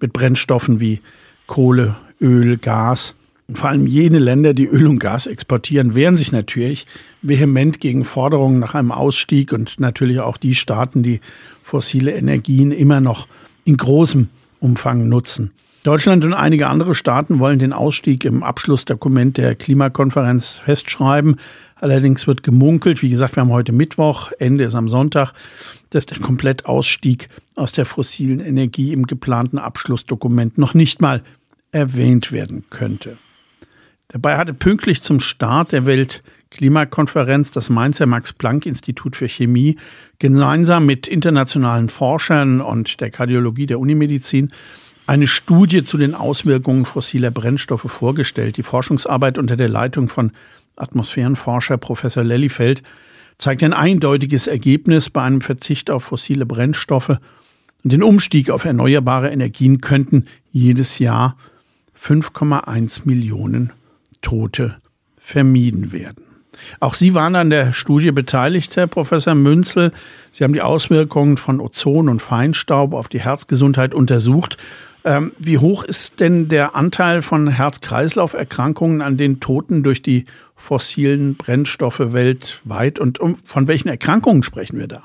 mit Brennstoffen wie Kohle, Öl, Gas. Und vor allem jene Länder, die Öl und Gas exportieren, wehren sich natürlich vehement gegen Forderungen nach einem Ausstieg und natürlich auch die Staaten, die fossile Energien immer noch in großem Umfang nutzen. Deutschland und einige andere Staaten wollen den Ausstieg im Abschlussdokument der Klimakonferenz festschreiben. Allerdings wird gemunkelt, wie gesagt, wir haben heute Mittwoch, Ende ist am Sonntag, dass der Komplettausstieg aus der fossilen Energie im geplanten Abschlussdokument noch nicht mal erwähnt werden könnte. Dabei hatte pünktlich zum Start der Weltklimakonferenz das Mainzer Max-Planck-Institut für Chemie gemeinsam mit internationalen Forschern und der Kardiologie der Unimedizin eine Studie zu den Auswirkungen fossiler Brennstoffe vorgestellt. Die Forschungsarbeit unter der Leitung von Atmosphärenforscher Professor Lellifeld zeigt ein eindeutiges Ergebnis bei einem Verzicht auf fossile Brennstoffe und den Umstieg auf erneuerbare Energien könnten jedes Jahr 5,1 Millionen Tote vermieden werden. Auch Sie waren an der Studie beteiligt, Herr Professor Münzel. Sie haben die Auswirkungen von Ozon und Feinstaub auf die Herzgesundheit untersucht. Ähm, wie hoch ist denn der Anteil von Herz-Kreislauf-Erkrankungen an den Toten durch die fossilen Brennstoffe weltweit und um, von welchen Erkrankungen sprechen wir da?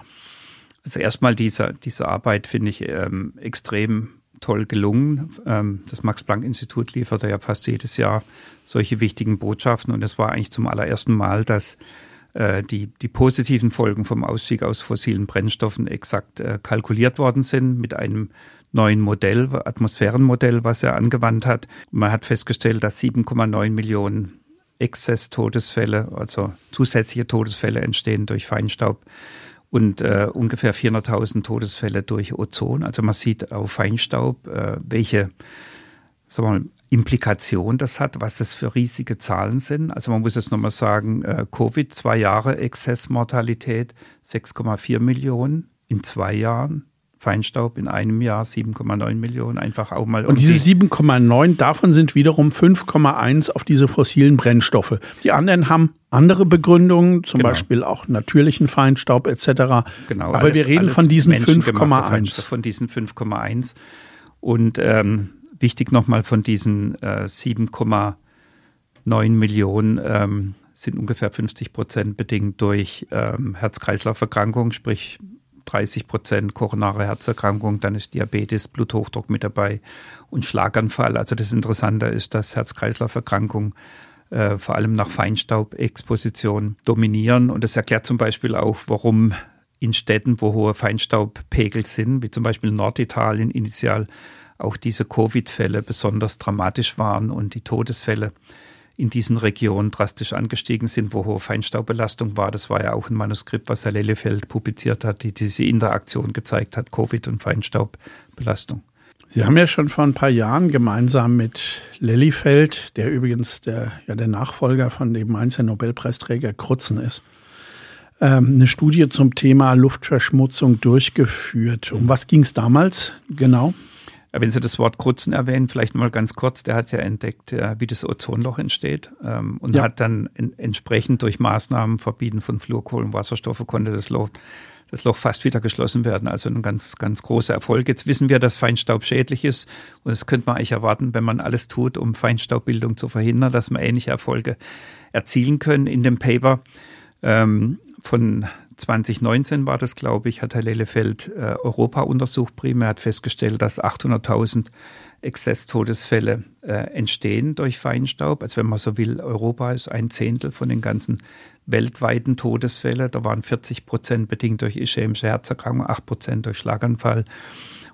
Also erstmal diese, diese Arbeit finde ich ähm, extrem toll gelungen. Ähm, das Max-Planck-Institut liefert ja fast jedes Jahr solche wichtigen Botschaften und es war eigentlich zum allerersten Mal, dass die, die positiven Folgen vom Ausstieg aus fossilen Brennstoffen exakt äh, kalkuliert worden sind mit einem neuen Modell, Atmosphärenmodell, was er angewandt hat. Man hat festgestellt, dass 7,9 Millionen Exzess-Todesfälle, also zusätzliche Todesfälle entstehen durch Feinstaub und äh, ungefähr 400.000 Todesfälle durch Ozon. Also man sieht auf Feinstaub, äh, welche sagen wir mal, Implikation das hat, was das für riesige Zahlen sind. Also man muss jetzt nochmal sagen, äh, Covid, zwei Jahre Exzessmortalität, 6,4 Millionen in zwei Jahren. Feinstaub in einem Jahr 7,9 Millionen, einfach auch mal. Und diese 7,9, davon sind wiederum 5,1 auf diese fossilen Brennstoffe. Die anderen haben andere Begründungen, zum genau. Beispiel auch natürlichen Feinstaub etc. Genau. Aber alles, wir reden von diesen 5,1. Von diesen 5,1. Und ähm, wichtig nochmal von diesen äh, 7,9 Millionen ähm, sind ungefähr 50 Prozent bedingt durch ähm, Herz-Kreislauf-Erkrankungen, sprich 30 Prozent koronare Herzerkrankung, dann ist Diabetes, Bluthochdruck mit dabei und Schlaganfall. Also das Interessante ist, dass Herz-Kreislauf-Erkrankungen äh, vor allem nach Feinstaubexposition dominieren. Und das erklärt zum Beispiel auch, warum in Städten, wo hohe Feinstaubpegel sind, wie zum Beispiel Norditalien initial auch diese Covid-Fälle besonders dramatisch waren und die Todesfälle in diesen Regionen drastisch angestiegen sind, wo hohe Feinstaubbelastung war. Das war ja auch ein Manuskript, was Herr Lellefeld publiziert hat, die diese Interaktion gezeigt hat, Covid und Feinstaubbelastung. Sie haben ja schon vor ein paar Jahren gemeinsam mit Lellifeld, der übrigens der, ja, der Nachfolger von dem Mainzer Nobelpreisträger Krutzen ist, ähm, eine Studie zum Thema Luftverschmutzung durchgeführt. Um was ging es damals genau? Wenn Sie das Wort Krutzen erwähnen, vielleicht mal ganz kurz, der hat ja entdeckt, wie das Ozonloch entsteht ähm, und ja. hat dann entsprechend durch Maßnahmen, Verbieten von Fluorkohlenwasserstoffe, konnte das Loch, das Loch fast wieder geschlossen werden. Also ein ganz, ganz großer Erfolg. Jetzt wissen wir, dass Feinstaub schädlich ist und das könnte man eigentlich erwarten, wenn man alles tut, um Feinstaubbildung zu verhindern, dass man ähnliche Erfolge erzielen können. In dem Paper ähm, von 2019 war das, glaube ich, hat Herr Lellefeld äh, Europa untersucht primär, hat festgestellt, dass 800.000 Exzesstodesfälle äh, entstehen durch Feinstaub. Also wenn man so will, Europa ist ein Zehntel von den ganzen weltweiten Todesfällen. Da waren 40 Prozent bedingt durch ischämische Herzerkrankung, 8 Prozent durch Schlaganfall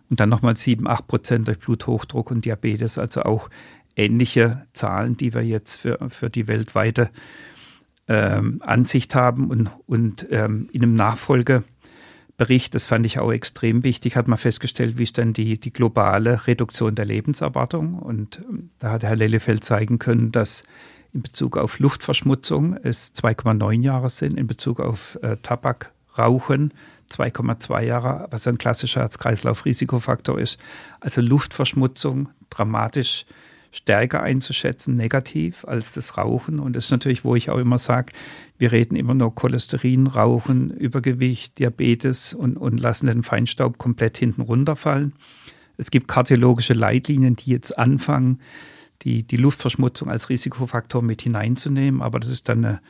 und dann nochmal 7, 8 Prozent durch Bluthochdruck und Diabetes. Also auch ähnliche Zahlen, die wir jetzt für, für die weltweite ähm, Ansicht haben und, und ähm, in einem Nachfolgebericht, das fand ich auch extrem wichtig, hat man festgestellt, wie ist denn die, die globale Reduktion der Lebenserwartung. Und ähm, da hat Herr Lellefeld zeigen können, dass in Bezug auf Luftverschmutzung es 2,9 Jahre sind, in Bezug auf äh, Tabakrauchen 2,2 Jahre, was ein klassischer Herz-Kreislauf-Risikofaktor ist. Also Luftverschmutzung dramatisch stärker einzuschätzen, negativ, als das Rauchen. Und das ist natürlich, wo ich auch immer sage, wir reden immer nur Cholesterin, Rauchen, Übergewicht, Diabetes und, und lassen den Feinstaub komplett hinten runterfallen. Es gibt kardiologische Leitlinien, die jetzt anfangen, die, die Luftverschmutzung als Risikofaktor mit hineinzunehmen, aber das ist dann eine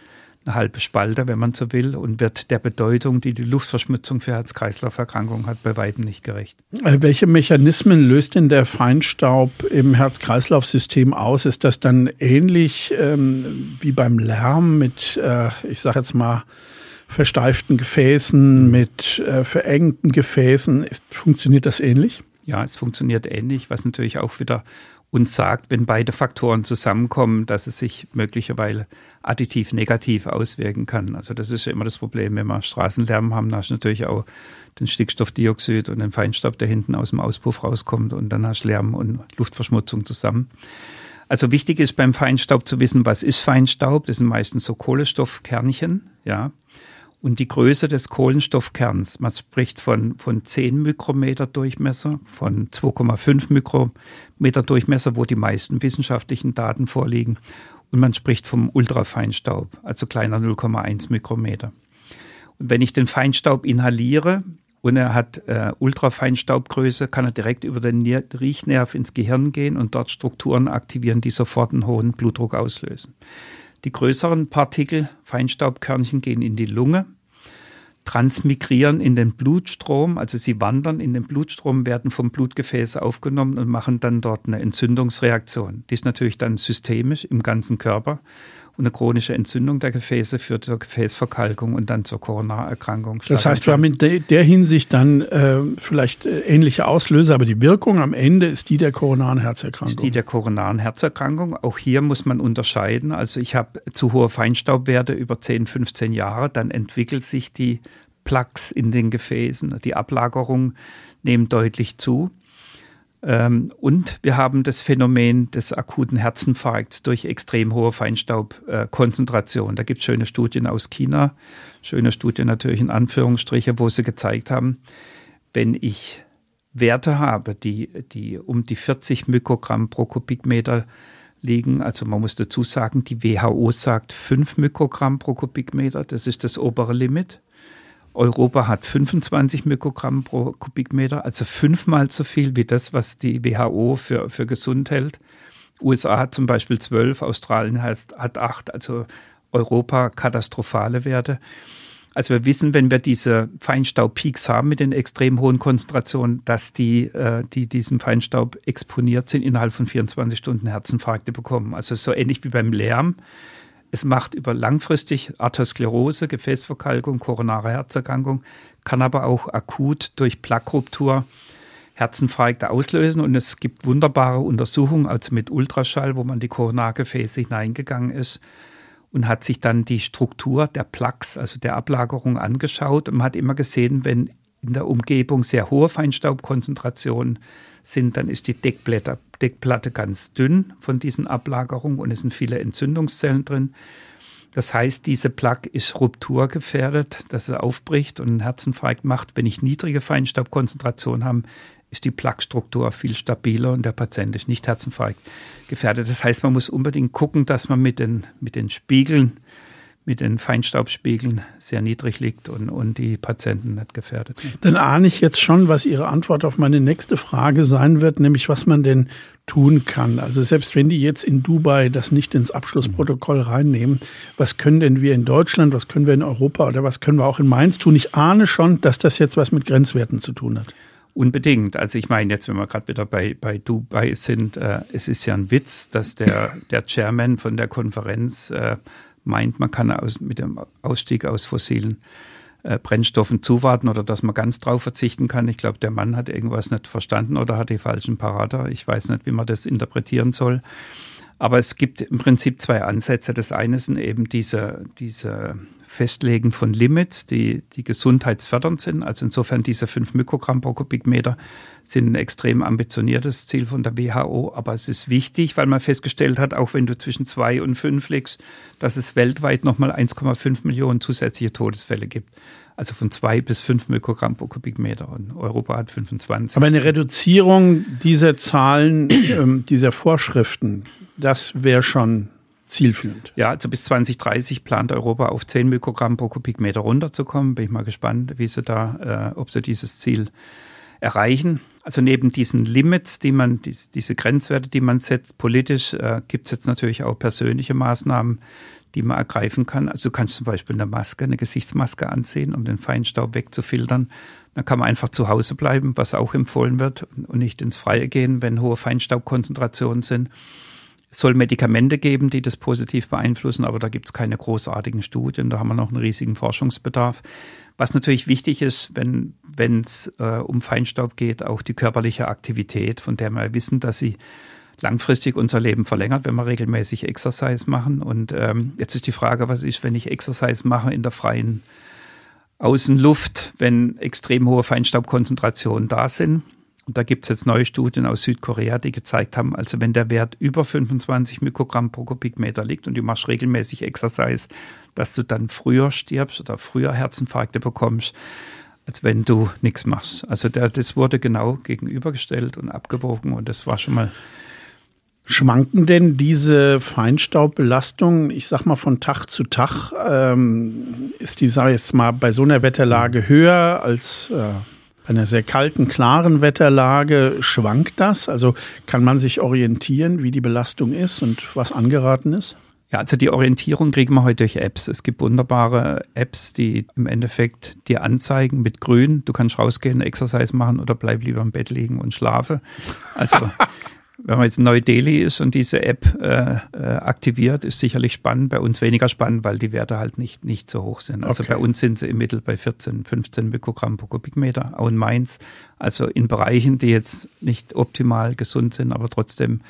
eine halbe Spalte, wenn man so will, und wird der Bedeutung, die die Luftverschmutzung für Herz-Kreislauf-Erkrankungen hat, bei weitem nicht gerecht. Äh, welche Mechanismen löst denn der Feinstaub im Herz-Kreislauf-System aus? Ist das dann ähnlich ähm, wie beim Lärm mit, äh, ich sage jetzt mal, versteiften Gefäßen, mit äh, verengten Gefäßen? Ist, funktioniert das ähnlich? Ja, es funktioniert ähnlich, was natürlich auch wieder uns sagt, wenn beide Faktoren zusammenkommen, dass es sich möglicherweise additiv negativ auswirken kann. Also das ist ja immer das Problem, wenn wir Straßenlärm haben, dann hast du natürlich auch den Stickstoffdioxid und den Feinstaub, der hinten aus dem Auspuff rauskommt und dann hast du Lärm und Luftverschmutzung zusammen. Also wichtig ist beim Feinstaub zu wissen, was ist Feinstaub? Das sind meistens so Kohlenstoffkernchen, ja und die Größe des Kohlenstoffkerns. Man spricht von, von 10 Mikrometer Durchmesser, von 2,5 Mikrometer Durchmesser, wo die meisten wissenschaftlichen Daten vorliegen. Und man spricht vom Ultrafeinstaub, also kleiner 0,1 Mikrometer. Und wenn ich den Feinstaub inhaliere und er hat äh, Ultrafeinstaubgröße, kann er direkt über den Riechnerv ins Gehirn gehen und dort Strukturen aktivieren, die sofort einen hohen Blutdruck auslösen. Die größeren Partikel, Feinstaubkörnchen, gehen in die Lunge, transmigrieren in den Blutstrom, also sie wandern in den Blutstrom, werden vom Blutgefäß aufgenommen und machen dann dort eine Entzündungsreaktion. Die ist natürlich dann systemisch im ganzen Körper und eine chronische Entzündung der Gefäße führt zur Gefäßverkalkung und dann zur Koronarerkrankung. Das heißt, wir haben in der Hinsicht dann äh, vielleicht äh, ähnliche Auslöser, aber die Wirkung am Ende ist die der koronaren Herzerkrankung. Ist die der koronaren Herzerkrankung. Auch hier muss man unterscheiden. Also ich habe zu hohe Feinstaubwerte über 10, 15 Jahre, dann entwickelt sich die Plaques in den Gefäßen, die Ablagerung nehmen deutlich zu. Ähm, und wir haben das Phänomen des akuten Herzinfarkts durch extrem hohe Feinstaubkonzentration. da gibt es schöne Studien aus China, schöne Studien natürlich in Anführungsstriche, wo sie gezeigt haben, wenn ich Werte habe, die, die um die 40 Mikrogramm pro Kubikmeter liegen. Also man muss dazu sagen, die WHO sagt 5 Mikrogramm pro Kubikmeter, das ist das obere Limit. Europa hat 25 Mikrogramm pro Kubikmeter, also fünfmal so viel wie das, was die WHO für, für gesund hält. USA hat zum Beispiel 12, Australien hat, hat 8, also Europa katastrophale Werte. Also wir wissen, wenn wir diese Feinstaubpeaks haben mit den extrem hohen Konzentrationen, dass die, äh, die diesem Feinstaub exponiert sind, innerhalb von 24 Stunden Herzinfarkte bekommen. Also so ähnlich wie beim Lärm. Es macht über langfristig Arteriosklerose, Gefäßverkalkung, koronare Herzerkrankung, kann aber auch akut durch Plaqueruptur Herzinfarkte auslösen. Und es gibt wunderbare Untersuchungen, also mit Ultraschall, wo man die Koronargefäße hineingegangen ist und hat sich dann die Struktur der Plaques, also der Ablagerung angeschaut und man hat immer gesehen, wenn in der Umgebung sehr hohe Feinstaubkonzentrationen sind, dann ist die Deckblätter, Deckplatte ganz dünn von diesen Ablagerungen und es sind viele Entzündungszellen drin. Das heißt, diese Plaque ist rupturgefährdet, dass es aufbricht und einen Herzinfarkt macht. Wenn ich niedrige Feinstaubkonzentration habe, ist die Plaquestruktur viel stabiler und der Patient ist nicht Herzinfarkt gefährdet. Das heißt, man muss unbedingt gucken, dass man mit den, mit den Spiegeln, mit den Feinstaubspiegeln sehr niedrig liegt und, und die Patienten nicht gefährdet. Dann ahne ich jetzt schon, was Ihre Antwort auf meine nächste Frage sein wird, nämlich was man denn tun kann. Also selbst wenn die jetzt in Dubai das nicht ins Abschlussprotokoll reinnehmen, was können denn wir in Deutschland, was können wir in Europa oder was können wir auch in Mainz tun? Ich ahne schon, dass das jetzt was mit Grenzwerten zu tun hat. Unbedingt. Also ich meine jetzt, wenn wir gerade wieder bei, bei Dubai sind, äh, es ist ja ein Witz, dass der, der Chairman von der Konferenz äh, meint, man kann aus, mit dem Ausstieg aus fossilen äh, Brennstoffen zuwarten oder dass man ganz drauf verzichten kann. Ich glaube, der Mann hat irgendwas nicht verstanden oder hat die falschen Parader. Ich weiß nicht, wie man das interpretieren soll. Aber es gibt im Prinzip zwei Ansätze. Das eine sind eben diese, diese Festlegen von Limits, die, die gesundheitsfördernd sind. Also insofern diese 5 Mikrogramm pro Kubikmeter sind ein extrem ambitioniertes Ziel von der WHO. Aber es ist wichtig, weil man festgestellt hat, auch wenn du zwischen 2 und 5 liegst, dass es weltweit nochmal 1,5 Millionen zusätzliche Todesfälle gibt. Also von 2 bis 5 Mikrogramm pro Kubikmeter. Und Europa hat 25. Aber eine Reduzierung dieser Zahlen, dieser Vorschriften, das wäre schon zielführend. Ja, also bis 2030 plant Europa auf 10 Mikrogramm pro Kubikmeter runterzukommen. Bin ich mal gespannt, wie sie da, äh, ob sie dieses Ziel erreichen. Also neben diesen Limits, die man, die, diese Grenzwerte, die man setzt, politisch äh, gibt es jetzt natürlich auch persönliche Maßnahmen, die man ergreifen kann. Also du kannst zum Beispiel eine Maske, eine Gesichtsmaske anziehen, um den Feinstaub wegzufiltern. Dann kann man einfach zu Hause bleiben, was auch empfohlen wird, und nicht ins Freie gehen, wenn hohe Feinstaubkonzentrationen sind. Es soll Medikamente geben, die das positiv beeinflussen, aber da gibt es keine großartigen Studien. Da haben wir noch einen riesigen Forschungsbedarf. Was natürlich wichtig ist, wenn es äh, um Feinstaub geht, auch die körperliche Aktivität, von der wir wissen, dass sie langfristig unser Leben verlängert, wenn wir regelmäßig Exercise machen. Und ähm, jetzt ist die Frage, was ist, wenn ich Exercise mache in der freien Außenluft, wenn extrem hohe Feinstaubkonzentrationen da sind. Und da gibt es jetzt neue Studien aus Südkorea, die gezeigt haben, also wenn der Wert über 25 Mikrogramm pro Kubikmeter liegt und du machst regelmäßig Exercise, dass du dann früher stirbst oder früher Herzinfarkte bekommst, als wenn du nichts machst. Also der, das wurde genau gegenübergestellt und abgewogen und das war schon mal Schwanken denn diese Feinstaubbelastungen, ich sag mal von Tag zu Tag, ähm, ist die, sag jetzt mal, bei so einer Wetterlage höher als äh, bei einer sehr kalten, klaren Wetterlage schwankt das? Also kann man sich orientieren, wie die Belastung ist und was angeraten ist? Ja, also die Orientierung kriegen wir heute durch Apps. Es gibt wunderbare Apps, die im Endeffekt dir anzeigen mit Grün. Du kannst rausgehen, Exercise machen oder bleib lieber im Bett liegen und schlafe. Also wenn man jetzt in Neu-Delhi ist und diese App äh, äh, aktiviert, ist sicherlich spannend. Bei uns weniger spannend, weil die Werte halt nicht, nicht so hoch sind. Also okay. bei uns sind sie im Mittel bei 14, 15 Mikrogramm pro Kubikmeter, auch in Mainz. Also in Bereichen, die jetzt nicht optimal gesund sind, aber trotzdem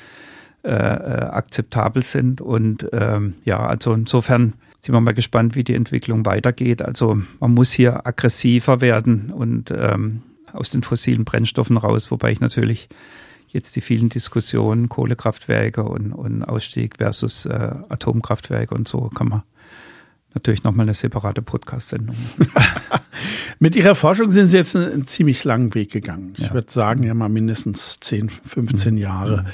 äh, äh, akzeptabel sind. Und ähm, ja, also insofern sind wir mal gespannt, wie die Entwicklung weitergeht. Also man muss hier aggressiver werden und ähm, aus den fossilen Brennstoffen raus, wobei ich natürlich jetzt die vielen Diskussionen, Kohlekraftwerke und, und Ausstieg versus äh, Atomkraftwerke und so, kann man natürlich nochmal eine separate Podcast-Sendung. Mit Ihrer Forschung sind Sie jetzt einen, ziemlich langen Weg gegangen. Ich ja. würde sagen, ja mal mindestens 10, 15 mhm. Jahre.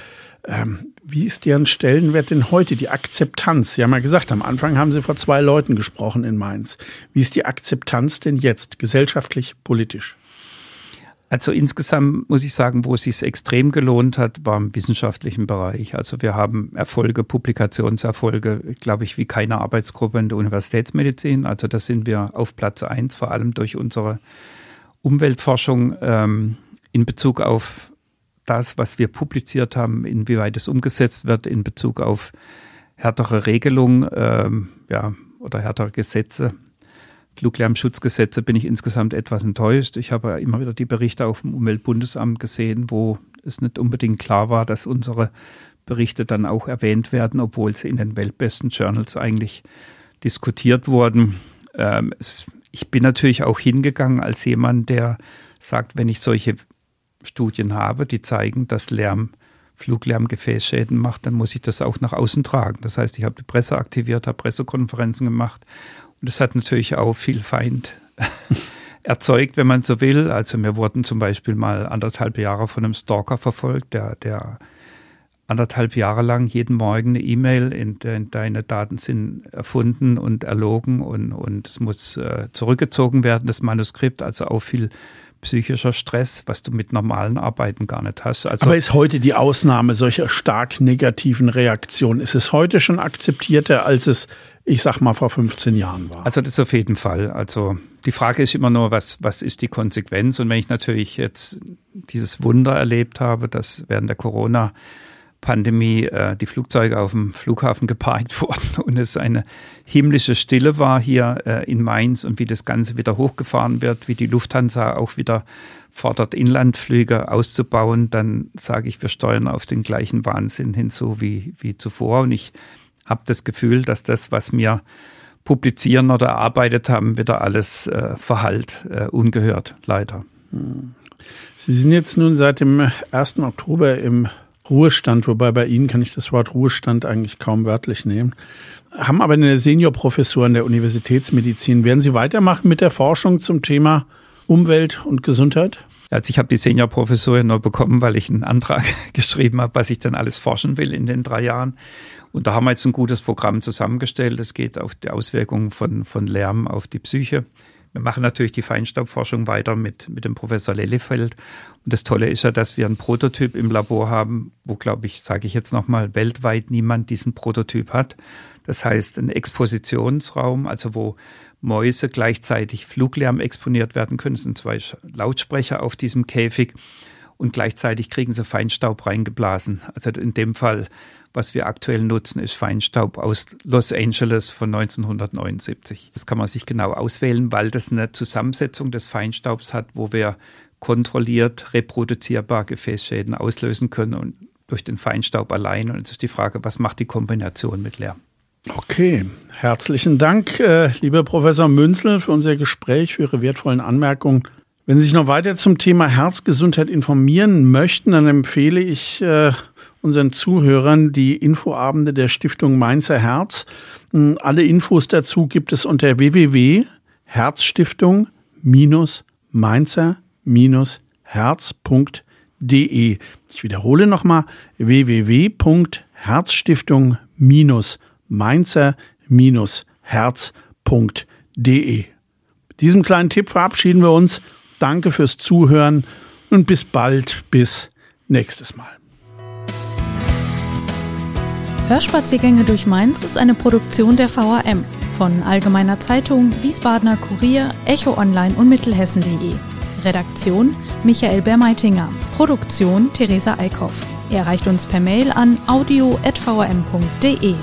Ähm, wie ist Deren Stellenwert denn heute, die Akzeptanz? Sie haben ja gesagt, am Anfang haben Sie vor zwei Leuten gesprochen in Mainz. Wie ist die Akzeptanz denn jetzt, gesellschaftlich, politisch? Also insgesamt muss ich sagen, wo es sich extrem gelohnt hat, war im wissenschaftlichen Bereich. Also wir haben Erfolge, Publikationserfolge, glaube ich, wie keine Arbeitsgruppe in der Universitätsmedizin. Also da sind wir auf Platz eins, vor allem durch unsere Umweltforschung ähm, in Bezug auf das, was wir publiziert haben, inwieweit es umgesetzt wird, in Bezug auf härtere Regelungen ähm, ja, oder härtere Gesetze Fluglärmschutzgesetze bin ich insgesamt etwas enttäuscht. Ich habe immer wieder die Berichte auf dem Umweltbundesamt gesehen, wo es nicht unbedingt klar war, dass unsere Berichte dann auch erwähnt werden, obwohl sie in den weltbesten Journals eigentlich diskutiert wurden. Ähm, es, ich bin natürlich auch hingegangen als jemand, der sagt, wenn ich solche Studien habe, die zeigen, dass Lärm Fluglärm Gefäßschäden macht, dann muss ich das auch nach außen tragen. Das heißt, ich habe die Presse aktiviert, habe Pressekonferenzen gemacht das hat natürlich auch viel Feind erzeugt, wenn man so will. Also wir wurden zum Beispiel mal anderthalb Jahre von einem Stalker verfolgt, der, der anderthalb Jahre lang jeden Morgen eine E-Mail, in der deine Daten sind erfunden und erlogen und, und es muss äh, zurückgezogen werden, das Manuskript, also auch viel psychischer Stress, was du mit normalen Arbeiten gar nicht hast. Also Aber ist heute die Ausnahme solcher stark negativen Reaktionen? Ist es heute schon akzeptierter, als es, ich sag mal, vor 15 Jahren war? Also das auf jeden Fall. Also die Frage ist immer nur, was, was ist die Konsequenz? Und wenn ich natürlich jetzt dieses Wunder erlebt habe, dass während der Corona Pandemie äh, die Flugzeuge auf dem Flughafen geparkt wurden und es eine himmlische Stille war hier äh, in Mainz und wie das Ganze wieder hochgefahren wird, wie die Lufthansa auch wieder fordert, Inlandflüge auszubauen, dann sage ich, wir steuern auf den gleichen Wahnsinn hinzu wie, wie zuvor. Und ich habe das Gefühl, dass das, was wir publizieren oder erarbeitet haben, wieder alles äh, verhallt, äh, ungehört, leider. Sie sind jetzt nun seit dem 1. Oktober im Ruhestand, wobei bei Ihnen kann ich das Wort Ruhestand eigentlich kaum wörtlich nehmen. Haben aber eine Seniorprofessur an der Universitätsmedizin. Werden Sie weitermachen mit der Forschung zum Thema Umwelt und Gesundheit? Also ich habe die Seniorprofessur nur bekommen, weil ich einen Antrag geschrieben habe, was ich dann alles forschen will in den drei Jahren. Und da haben wir jetzt ein gutes Programm zusammengestellt. Es geht auf die Auswirkungen von, von Lärm auf die Psyche. Wir machen natürlich die Feinstaubforschung weiter mit, mit dem Professor Lellefeld. Und das Tolle ist ja, dass wir einen Prototyp im Labor haben, wo, glaube ich, sage ich jetzt nochmal, weltweit niemand diesen Prototyp hat. Das heißt, ein Expositionsraum, also wo Mäuse gleichzeitig Fluglärm exponiert werden können. Es sind zwei Lautsprecher auf diesem Käfig und gleichzeitig kriegen sie Feinstaub reingeblasen. Also in dem Fall was wir aktuell nutzen, ist Feinstaub aus Los Angeles von 1979. Das kann man sich genau auswählen, weil das eine Zusammensetzung des Feinstaubs hat, wo wir kontrolliert reproduzierbar Gefäßschäden auslösen können und durch den Feinstaub allein. Und jetzt ist die Frage, was macht die Kombination mit Lärm? Okay, herzlichen Dank, äh, lieber Professor Münzel, für unser Gespräch, für Ihre wertvollen Anmerkungen. Wenn Sie sich noch weiter zum Thema Herzgesundheit informieren möchten, dann empfehle ich äh, unseren Zuhörern die Infoabende der Stiftung Mainzer Herz. Hm, alle Infos dazu gibt es unter www.herzstiftung-mainzer-herz.de. Ich wiederhole nochmal www.herzstiftung-mainzer-herz.de. Mit diesem kleinen Tipp verabschieden wir uns. Danke fürs Zuhören und bis bald, bis nächstes Mal. Hörspaziergänge durch Mainz ist eine Produktion der VAM von Allgemeiner Zeitung, Wiesbadener Kurier, Echo Online und Mittelhessen.de. Redaktion Michael Bermeitinger. Produktion Theresa Eickhoff. Erreicht uns per Mail an audio.vam.de.